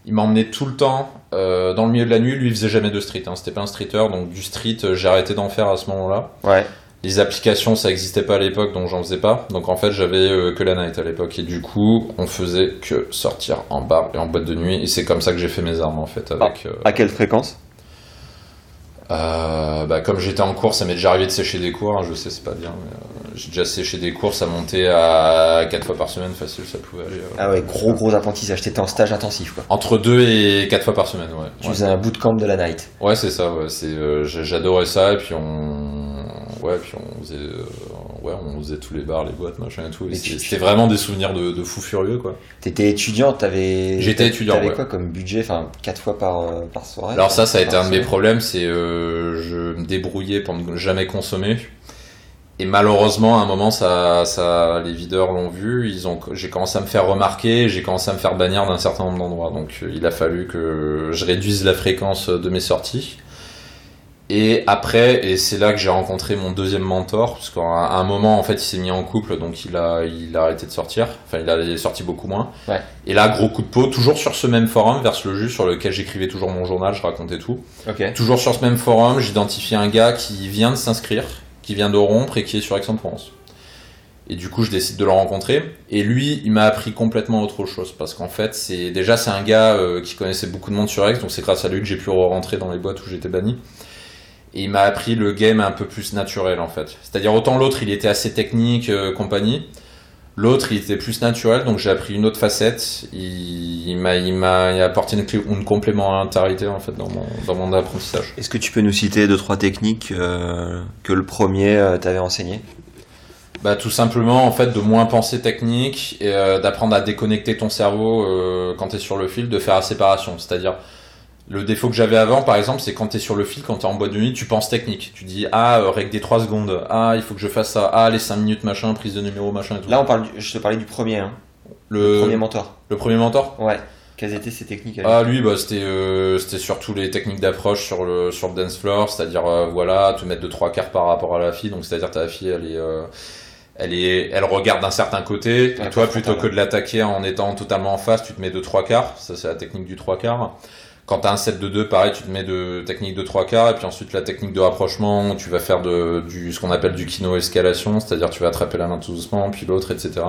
il m'emmenait tout le temps euh, dans le milieu de la nuit. Lui, il faisait jamais de street. Hein. C'était pas un streeter, donc du street, j'ai arrêté d'en faire à ce moment-là. Ouais. Les applications, ça existait pas à l'époque, donc j'en faisais pas. Donc en fait, j'avais euh, que la night à l'époque. Et du coup, on faisait que sortir en bar et en boîte de nuit. Et c'est comme ça que j'ai fait mes armes, en fait. Avec, euh, À quelle fréquence? Euh, bah, comme j'étais en cours, ça m'est déjà arrivé de sécher des cours. hein, je sais, c'est pas bien. mais, j'ai déjà séché des cours, ça montait à 4 fois par semaine, facile, ça pouvait aller. Ah ouais, gros gros apprentissage. T'étais en stage intensif, quoi. Entre 2 et 4 fois par semaine, ouais. Tu Ouais. faisais un bootcamp de la night. Ouais, c'est ça. Ouais. C'est, j'adorais ça. Et puis on, ouais, puis on faisait, euh, ouais, on faisait tous les bars, les boîtes, machin et tout. Et c'était, tu- c'était vraiment des souvenirs de, de fou furieux, quoi. T'étais étudiant, t'avais. J'étais étudiant, T'avais ouais. quoi comme budget Enfin, quatre fois par, euh, par soirée Alors ça, ça a été un de mes problèmes. C'est, euh, je me débrouillais pour ne jamais consommer. Et malheureusement, à un moment, ça, ça, les videurs l'ont vu. Ils ont, j'ai commencé à me faire remarquer. J'ai commencé à me faire bannir d'un certain nombre d'endroits. Donc, euh, il a fallu que je réduise la fréquence de mes sorties. Et après, et c'est là que j'ai rencontré mon deuxième mentor, parce qu'à un moment, en fait, il s'est mis en couple, donc il a, il a arrêté de sortir. Enfin, il, a, il est sorti beaucoup moins. Ouais. Et là, gros coup de peau, toujours sur ce même forum, Verse le jus, sur lequel j'écrivais toujours mon journal, je racontais tout. Toujours sur ce même forum, j'identifie un gars qui vient de s'inscrire, qui vient de rompre et qui est sur Aix-en-Provence. Et du coup, je décide de le rencontrer. Et lui, il m'a appris complètement autre chose. Parce qu'en fait, c'est déjà, c'est un gars euh, qui connaissait beaucoup de monde sur Aix. Donc, c'est grâce à lui que j'ai pu rentrer dans les boîtes où j'étais banni. Et il m'a appris le game un peu plus naturel, en fait. C'est-à-dire, autant l'autre, il était assez technique, euh, compagnie. L'autre, il était plus naturel. Donc, j'ai appris une autre facette. Il, il m'a, il m'a il a apporté une, une complémentarité, en fait, dans mon, dans mon apprentissage. Est-ce que tu peux nous citer deux trois techniques euh, que le premier euh, t'avait enseigné? Bah tout simplement en fait de moins penser technique et d'apprendre à déconnecter ton cerveau quand tu es sur le fil, de faire la séparation. C'est-à-dire le défaut que j'avais avant par exemple, c'est quand tu es sur le fil, quand tu es en boîte de nuit, tu penses technique. Tu dis ah euh, règle des 3 secondes, ah il faut que je fasse ça, ah les 5 minutes machin, prise de numéro machin et tout. Là, on parle. du- je te parlais du premier, hein, le, le, premier mentor. le premier mentor? Ouais. Quelles étaient ces techniques à lui? Ah lui bah c'était euh, c'était surtout les techniques d'approche sur le sur le dance floor, c'est-à-dire euh, voilà, te mettre de trois quarts par rapport à la fille, donc c'est-à-dire ta fille elle est euh, elle est elle regarde d'un certain côté et toi plutôt que de l'attaquer en étant totalement en face, tu te mets de trois quarts, ça c'est la technique du trois quarts. Quand t'as un set de deux, pareil, tu te mets de technique de trois quarts et puis ensuite la technique de rapprochement, tu vas faire de du ce qu'on appelle du kino escalation, c'est-à-dire tu vas attraper la main tout doucement puis l'autre etc.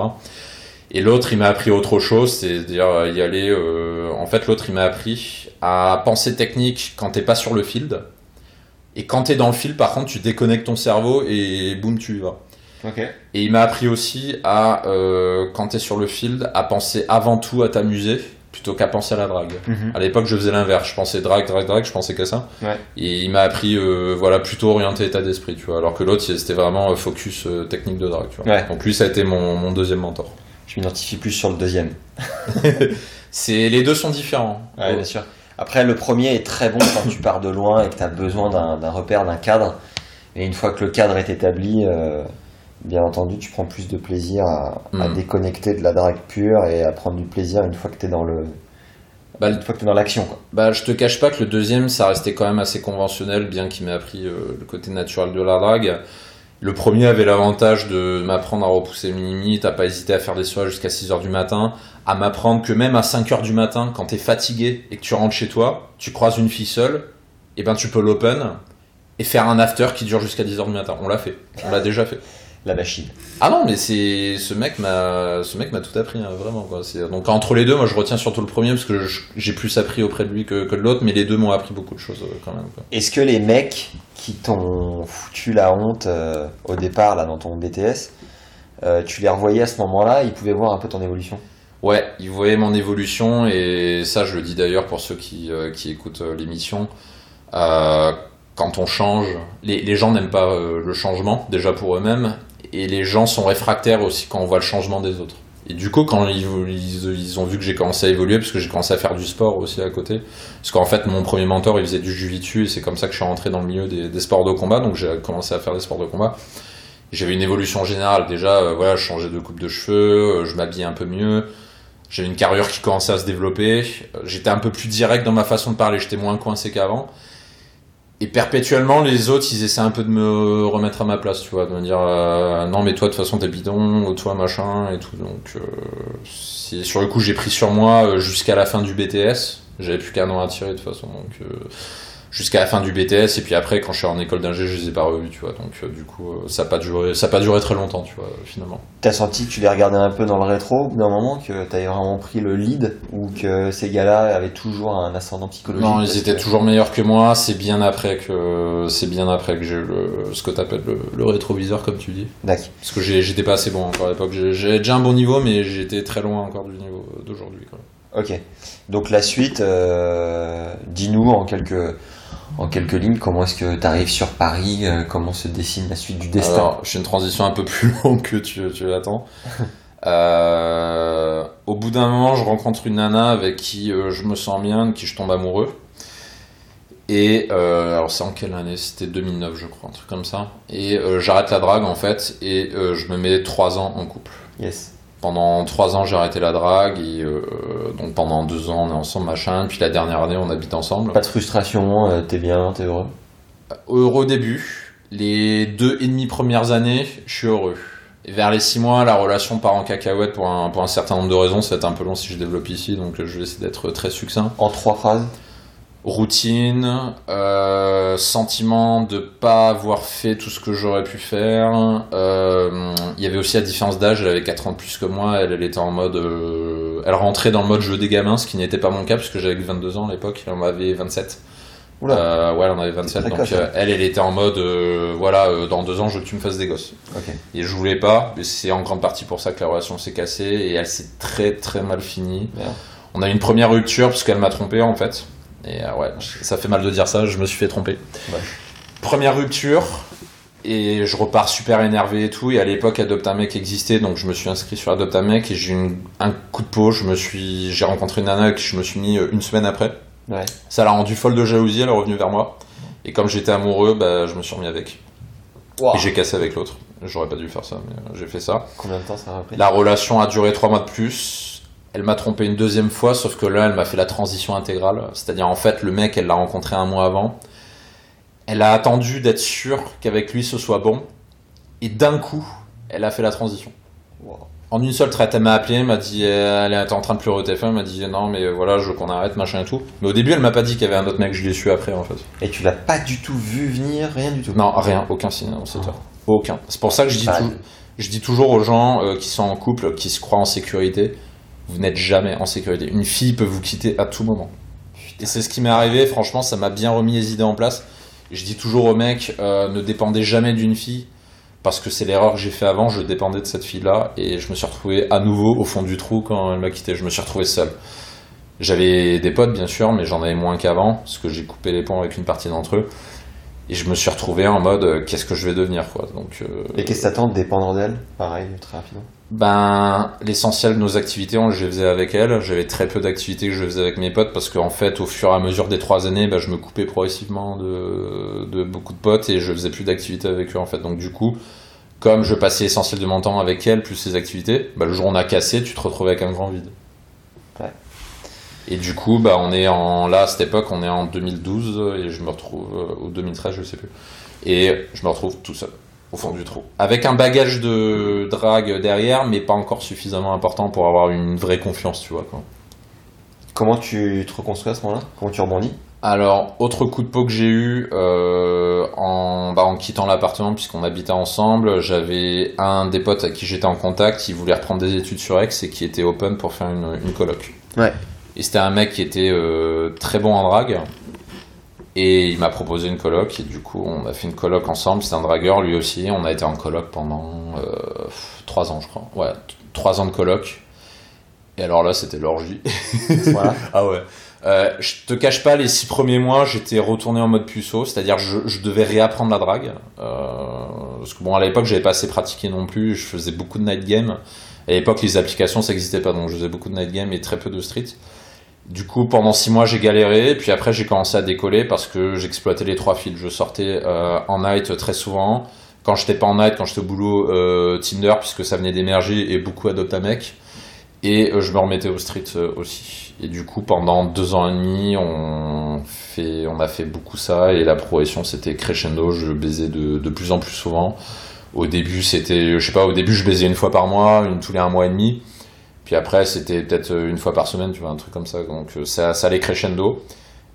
Et l'autre, il m'a appris autre chose, c'est-à-dire y aller. euh, en fait, l'autre, il m'a appris à penser technique quand t'es pas sur le field. Et quand t'es dans le field, par contre, tu déconnectes ton cerveau et boum, tu y vas. Et il m'a appris aussi à, euh, quand t'es sur le field, à penser avant tout à t'amuser plutôt qu'à penser à la drague. Mhm. À l'époque, je faisais l'inverse. Je pensais drague, drague, drague, je pensais que ça. Ouais. Et il m'a appris, euh, voilà, plutôt orienté état d'esprit, tu vois. Alors que l'autre, c'était vraiment euh, focus euh, technique de drague, tu vois. Ouais. Donc lui, ça a été mon, mon deuxième mentor. Je m'identifie plus sur le deuxième. C'est les deux sont différents. Ouais, bien sûr. Après, le premier est très bon quand tu pars de loin et que tu as besoin d'un d'un repère, d'un cadre. Et une fois que le cadre est établi, euh, bien entendu, tu prends plus de plaisir à, à Mm. déconnecter de la drague pure et à prendre du plaisir une fois que tu es dans le. Bah, Une fois que t'es dans l'action. Bah, je te cache pas que le deuxième, ça restait quand même assez conventionnel, bien qu'il m'ait appris euh, le côté naturel de la drague. Le premier avait l'avantage de m'apprendre à repousser mes limites, à pas hésiter à faire des soirées jusqu'à 6 heures du matin, à m'apprendre que même à 5 heures du matin, quand t'es fatigué et que tu rentres chez toi, tu croises une fille seule, et ben tu peux l'open et faire un after qui dure jusqu'à 10 heures du matin. On l'a fait. On l'a déjà fait. La machine. Ah non, mais c'est ce mec m'a ce mec m'a tout appris hein, vraiment quoi. Donc entre les deux, moi je retiens surtout le premier parce que j'ai plus appris auprès de lui que, que de l'autre, mais les deux m'ont appris beaucoup de choses euh, quand même. Est-ce que les mecs qui t'ont foutu la honte euh, au départ, là, dans ton BTS, euh, tu les revoyais à ce moment-là, ils pouvaient voir un peu ton évolution? Ouais, il voyait mon évolution et ça je le dis d'ailleurs pour ceux qui, euh, qui écoutent l'émission. Euh, quand on change, les, les gens n'aiment pas euh, le changement déjà pour eux-mêmes et les gens sont réfractaires aussi quand on voit le changement des autres. Et du coup, quand ils, ont vu que j'ai commencé à évoluer, parce que j'ai commencé à faire du sport aussi à côté, parce qu'en fait, mon premier mentor, il faisait du jiu-jitsu, et c'est comme ça que je suis rentré dans le milieu des, sports de combat, donc j'ai commencé à faire des sports de combat. J'avais une évolution générale, déjà, euh, voilà, je changeais de coupe de cheveux, euh, je m'habillais un peu mieux, j'avais une carrure qui commençait à se développer, j'étais un peu plus direct dans ma façon de parler, j'étais moins coincé qu'avant. Et perpétuellement, les autres, ils essaient un peu de me remettre à ma place, tu vois, de me dire euh, non, mais toi, de toute façon, t'es bidon, ou toi, machin, et tout. Donc, euh, sur le coup, j'ai pris sur moi euh, jusqu'à la fin du BTS. J'avais plus qu'un an à tirer, de toute façon. Donc, euh, jusqu'à la fin du BTS, et puis après, quand je suis en école d'ingé, je les ai pas revus, tu vois. Donc, euh, du coup, euh, ça a pas duré, ça a pas duré très longtemps, tu vois, finalement. T'as senti que tu les regardais un peu dans le rétro, au bout d'un moment, que t'avais vraiment pris le lead, ou que ces gars-là avaient toujours un ascendant psychologique Non, ils étaient que- toujours meilleurs que moi. C'est bien après que, c'est bien après que j'ai eu le, ce que t'appelles le, le rétroviseur, comme tu dis. D'accord. Parce que j'étais pas assez bon encore à l'époque. J'avais déjà un bon niveau, mais j'étais très loin encore du niveau d'aujourd'hui. Ok. Donc la suite, euh, dis-nous en quelques, en quelques lignes comment est-ce que tu arrives sur Paris, euh, comment se dessine la suite du destin? Alors, j'ai une transition un peu plus longue que tu, tu l'attends. Euh, au bout d'un moment, je rencontre une nana avec qui euh, je me sens bien, de qui je tombe amoureux. Et euh, alors, c'est en quelle année? C'était 2009, je crois, un truc comme ça. Et j'arrête la drague en fait, et je me mets trois ans en couple. Yes. Pendant trois ans, j'ai arrêté la drague, et euh, donc pendant deux ans, on est ensemble, machin. Puis la dernière année, on habite ensemble. Pas de frustration, euh, t'es bien, t'es heureux? Heureux au début. Les deux et demi premières années, je suis heureux. Et vers les six mois, la relation part en cacahuète pour un, pour un certain nombre de raisons. Ça va être un peu long si je développe ici, donc je vais essayer d'être très succinct. En trois phrases? Routine, euh, sentiment de pas avoir fait tout ce que j'aurais pu faire. Euh, il y avait aussi la différence d'âge, elle avait 4 ans de plus que moi, elle, elle était en mode... euh, elle rentrait dans le mode jeu des gamins, ce qui n'était pas mon cas, puisque j'avais que 22 ans à l'époque, elle en avait 27. Oula. Ouais, elle en avait 27, C'est donc elle, elle était en mode, voilà, dans deux ans, je veux que tu me fasses des gosses. Et je voulais pas, mais c'est en grande partie pour ça que la relation s'est cassée, et elle s'est très très mal finie. On a eu une première rupture, parce qu'elle m'a trompé en fait. Et euh, ouais, ça fait mal de dire ça, je me suis fait tromper. Ouais. Première rupture, et je repars super énervé et tout. Et à l'époque, Adopt un mec existait, donc je me suis inscrit sur Adopt un mec et j'ai eu un coup de peau. Je me suis, j'ai rencontré une nana que je me suis mis euh, une semaine après. Ouais. Ça l'a rendu folle de jalousie, elle est revenue vers moi. Et comme j'étais amoureux, bah, je me suis remis avec. Wow. Et j'ai cassé avec l'autre. J'aurais pas dû faire ça, mais euh, j'ai fait ça. Combien de temps ça a repris? La relation a duré trois mois de plus. Elle m'a trompé une deuxième fois, sauf que là, elle m'a fait la transition intégrale. C'est-à-dire, en fait, le mec, elle l'a rencontré un mois avant. Elle a attendu d'être sûre qu'avec lui, ce soit bon. Et d'un coup, elle a fait la transition. Wow. En une seule traite, elle m'a appelé, elle m'a dit, euh, elle était en train de pleurer au téléphone, elle m'a dit, non, mais voilà, je veux qu'on arrête, machin et tout. Mais au début, elle m'a pas dit qu'il y avait un autre mec, je l'ai su après, en fait. Et tu l'as pas du tout vu venir, rien du tout? Non, rien, aucun signe dans cette heure. Aucun. C'est pour ça que je dis, Ah. tou- je dis toujours aux gens euh, qui sont en couple, qui se croient en sécurité, vous n'êtes jamais en sécurité. Une fille peut vous quitter à tout moment. Et c'est ce qui m'est arrivé, franchement, ça m'a bien remis les idées en place. Je dis toujours aux mecs, euh, ne dépendez jamais d'une fille, parce que c'est l'erreur que j'ai fait avant, je dépendais de cette fille-là, et je me suis retrouvé à nouveau au fond du trou quand elle m'a quitté, je me suis retrouvé seul. J'avais des potes, bien sûr, mais j'en avais moins qu'avant, parce que j'ai coupé les ponts avec une partie d'entre eux. Et je me suis retrouvé en mode, euh, qu'est-ce que je vais devenir, quoi. Donc, euh, Et qu'est-ce que t'attends de dépendre d'elle? Pareil, très rapidement. Ben, l'essentiel de nos activités, on, les faisais avec elle. J'avais très peu d'activités que je faisais avec mes potes parce qu'en fait, au fur et à mesure des trois années, ben, je me coupais progressivement de, de beaucoup de potes et je faisais plus d'activités avec eux, en fait. Donc, du coup, comme je passais l'essentiel de mon temps avec elle, plus ses activités, ben, le jour où on a cassé, tu te retrouvais avec un grand vide. Ouais. Et du coup, bah, on est en, là, à cette époque, on est en 2012 et je me retrouve, euh, ou 2013, je sais plus. Et je me retrouve tout seul au fond du trou. Avec un bagage de drague derrière, mais pas encore suffisamment important pour avoir une vraie confiance, tu vois. Quoi. Comment tu te reconstruis à ce moment-là? Comment tu rebondis? Alors, autre coup de peau que j'ai eu euh, en, bah, en quittant l'appartement, puisqu'on habitait ensemble, j'avais un des potes à qui j'étais en contact qui voulait reprendre des études sur Aix et qui était open pour faire une, une coloc. Ouais. Et c'était un mec qui était euh, très bon en drague. Et il m'a proposé une coloc, et du coup, on a fait une coloc ensemble. C'était un dragueur, lui aussi. On a été en coloc pendant euh, trois ans, je crois. Ouais, t- trois ans de coloc. Et alors là, c'était l'orgie. Voilà. Ah ouais. Euh, je te cache pas, les six premiers mois, j'étais retourné en mode puceau, c'est-à-dire je, je devais réapprendre la drague. Euh, parce que bon, à l'époque, j'avais pas assez pratiqué non plus, je faisais beaucoup de night game. À l'époque, les applications, ça n'existait pas, donc je faisais beaucoup de night game et très peu de street. Du coup, pendant six mois, j'ai galéré, puis après, j'ai commencé à décoller parce que j'exploitais les trois fils. Je sortais euh, en night très souvent. Quand j'étais pas en night, quand j'étais au boulot, euh, Tinder, puisque ça venait d'émerger, et beaucoup Adopt a mec. Et euh, je me remettais au street euh, aussi. Et du coup, pendant deux ans et demi, on, fait, on a fait beaucoup ça. Et la progression, c'était crescendo. Je baisais de, de plus en plus souvent. Au début, c'était, je sais pas, au début, je baisais une fois par mois, une tous les un mois et demi. Puis après, c'était peut-être une fois par semaine, tu vois, un truc comme ça. Donc euh, ça, ça allait crescendo.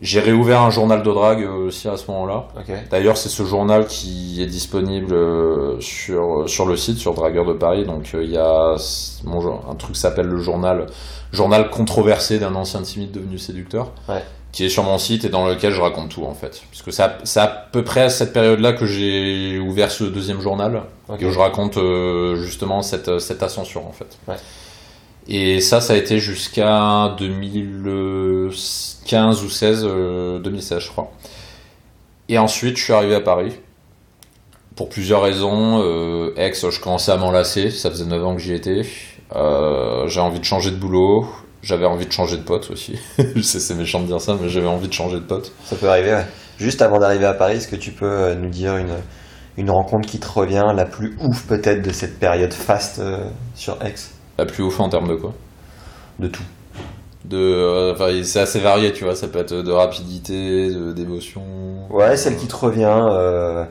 J'ai réouvert un journal de drague euh, aussi à ce moment-là. D'ailleurs, c'est ce journal qui est disponible euh, sur, sur le site, sur Dragueur de Paris. Donc, euh, il y a un truc qui s'appelle le journal, journal controversé d'un ancien timide devenu séducteur, Ouais. qui est sur mon site et dans lequel je raconte tout en fait. Puisque c'est à, c'est à peu près à cette période-là que j'ai ouvert ce deuxième journal Ok. et où je raconte euh, justement cette, cette ascension en fait. Ouais. Et ça, ça a été jusqu'à 2015 ou 16, euh, 2016 je crois. Et ensuite, je suis arrivé à Paris. Pour plusieurs raisons. Euh, Aix, je commençais à m'enlacer. Ça faisait 9 ans que j'y étais. Euh, j'avais envie de changer de boulot. J'avais envie de changer de pote aussi. c'est méchant de dire ça, mais j'avais envie de changer de pote. Ça peut arriver, ouais. Juste avant d'arriver à Paris, est-ce que tu peux euh, nous dire une, une rencontre qui te revient, la plus ouf peut-être de cette période faste euh, sur X La plus ouf en termes de quoi? De tout. de, euh, c'est assez varié, tu vois. Ça peut être de rapidité, d'émotion. Ouais, celle qui te revient, euh,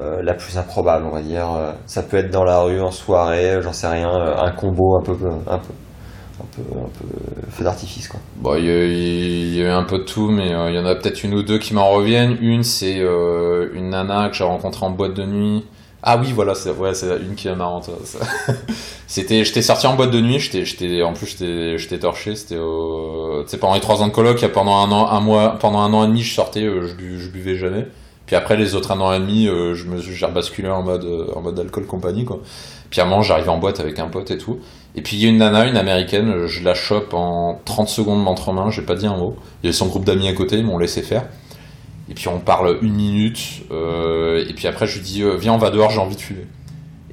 euh, la plus improbable, on va dire. Ça peut être dans la rue, en soirée, j'en sais rien, un combo un peu, un peu, un peu, un peu feu d'artifice, quoi. Bon, il y, y a eu un peu de tout, mais il y en a peut-être une ou deux qui m'en reviennent. Une, c'est une nana que j'ai rencontrée en boîte de nuit. Ah oui, voilà, c'est ouais, une qui est marrante. C'était, j'étais sorti en boîte de nuit. J'étais, en plus, j'étais, torché. C'était, au- pendant les trois ans de coloc, pendant un an, un mois, pendant un an et demi, je sortais, euh, je, bu- je buvais jamais. Puis après les autres un an et demi, euh, je me, j'ai rebasculé en mode, euh, en mode alcool compagnie, quoi. Puis à un moment, j'arrivais en boîte avec un pote et tout. Et puis il y a une nana, une américaine, je la chope en 30 secondes montre en main, j'ai pas dit un mot. Il y avait son groupe d'amis à côté, ils m'ont laissé faire. Et puis on parle une minute, euh, et puis après je lui dis euh, viens on va dehors, j'ai envie de fumer.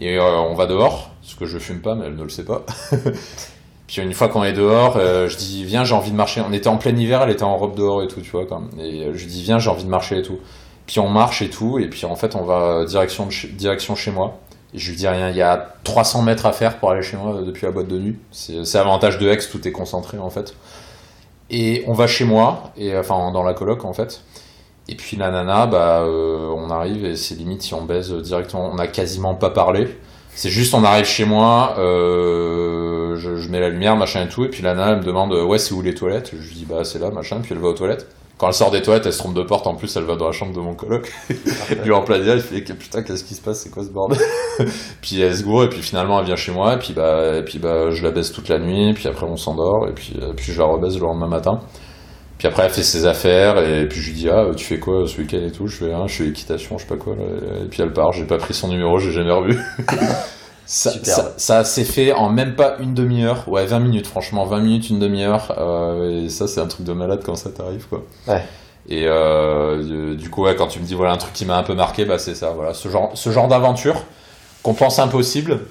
Et euh, on va dehors, parce que je fume pas, mais elle ne le sait pas. puis une fois qu'on est dehors, je dis viens j'ai envie de marcher. On était en plein hiver, elle était en robe dehors et tout, tu vois quand. Et je lui dis viens j'ai envie de marcher et tout. Puis on marche et tout, et puis en fait on va direction, direction chez moi. Et je lui dis rien, il y a 300 mètres à faire pour aller chez moi depuis la boîte de nuit. C'est l'avantage de Aix, tout est concentré en fait. Et on va chez moi, et enfin dans la coloc en fait. Et puis la nana, bah, euh, on arrive et c'est limite si on baise directement, on n'a quasiment pas parlé. C'est juste on arrive chez moi, euh, je, mets la lumière, machin et tout, et puis la nana elle me demande euh, ouais c'est où les toilettes? Je lui dis bah c'est là, machin, puis elle va aux toilettes. Quand elle sort des toilettes, elle se trompe de porte, en plus elle va dans la chambre de mon coloc. Lui en plein il fait putain qu'est-ce qui se passe, c'est quoi ce bordel? Puis elle se gourre et puis finalement elle vient chez moi. Et puis bah bah je la baisse toute la nuit, puis après on s'endort. Et puis euh, puis je la rebaise le lendemain matin. Puis après elle fait ses affaires et puis je lui dis ah tu fais quoi ce week-end et tout, je fais ah, je fais équitation, je sais pas quoi là. et puis elle part, j'ai pas pris son numéro, j'ai jamais revu. Ça, ça, ça s'est fait en même pas une demi-heure, ouais 20 minutes franchement, 20 minutes, une demi-heure, euh, et ça c'est un truc de malade quand ça t'arrive quoi. Ouais. Et euh, euh, du coup, ouais, quand tu me dis voilà un truc qui m'a un peu marqué, bah c'est ça, voilà, ce genre, ce genre d'aventure qu'on pense impossible,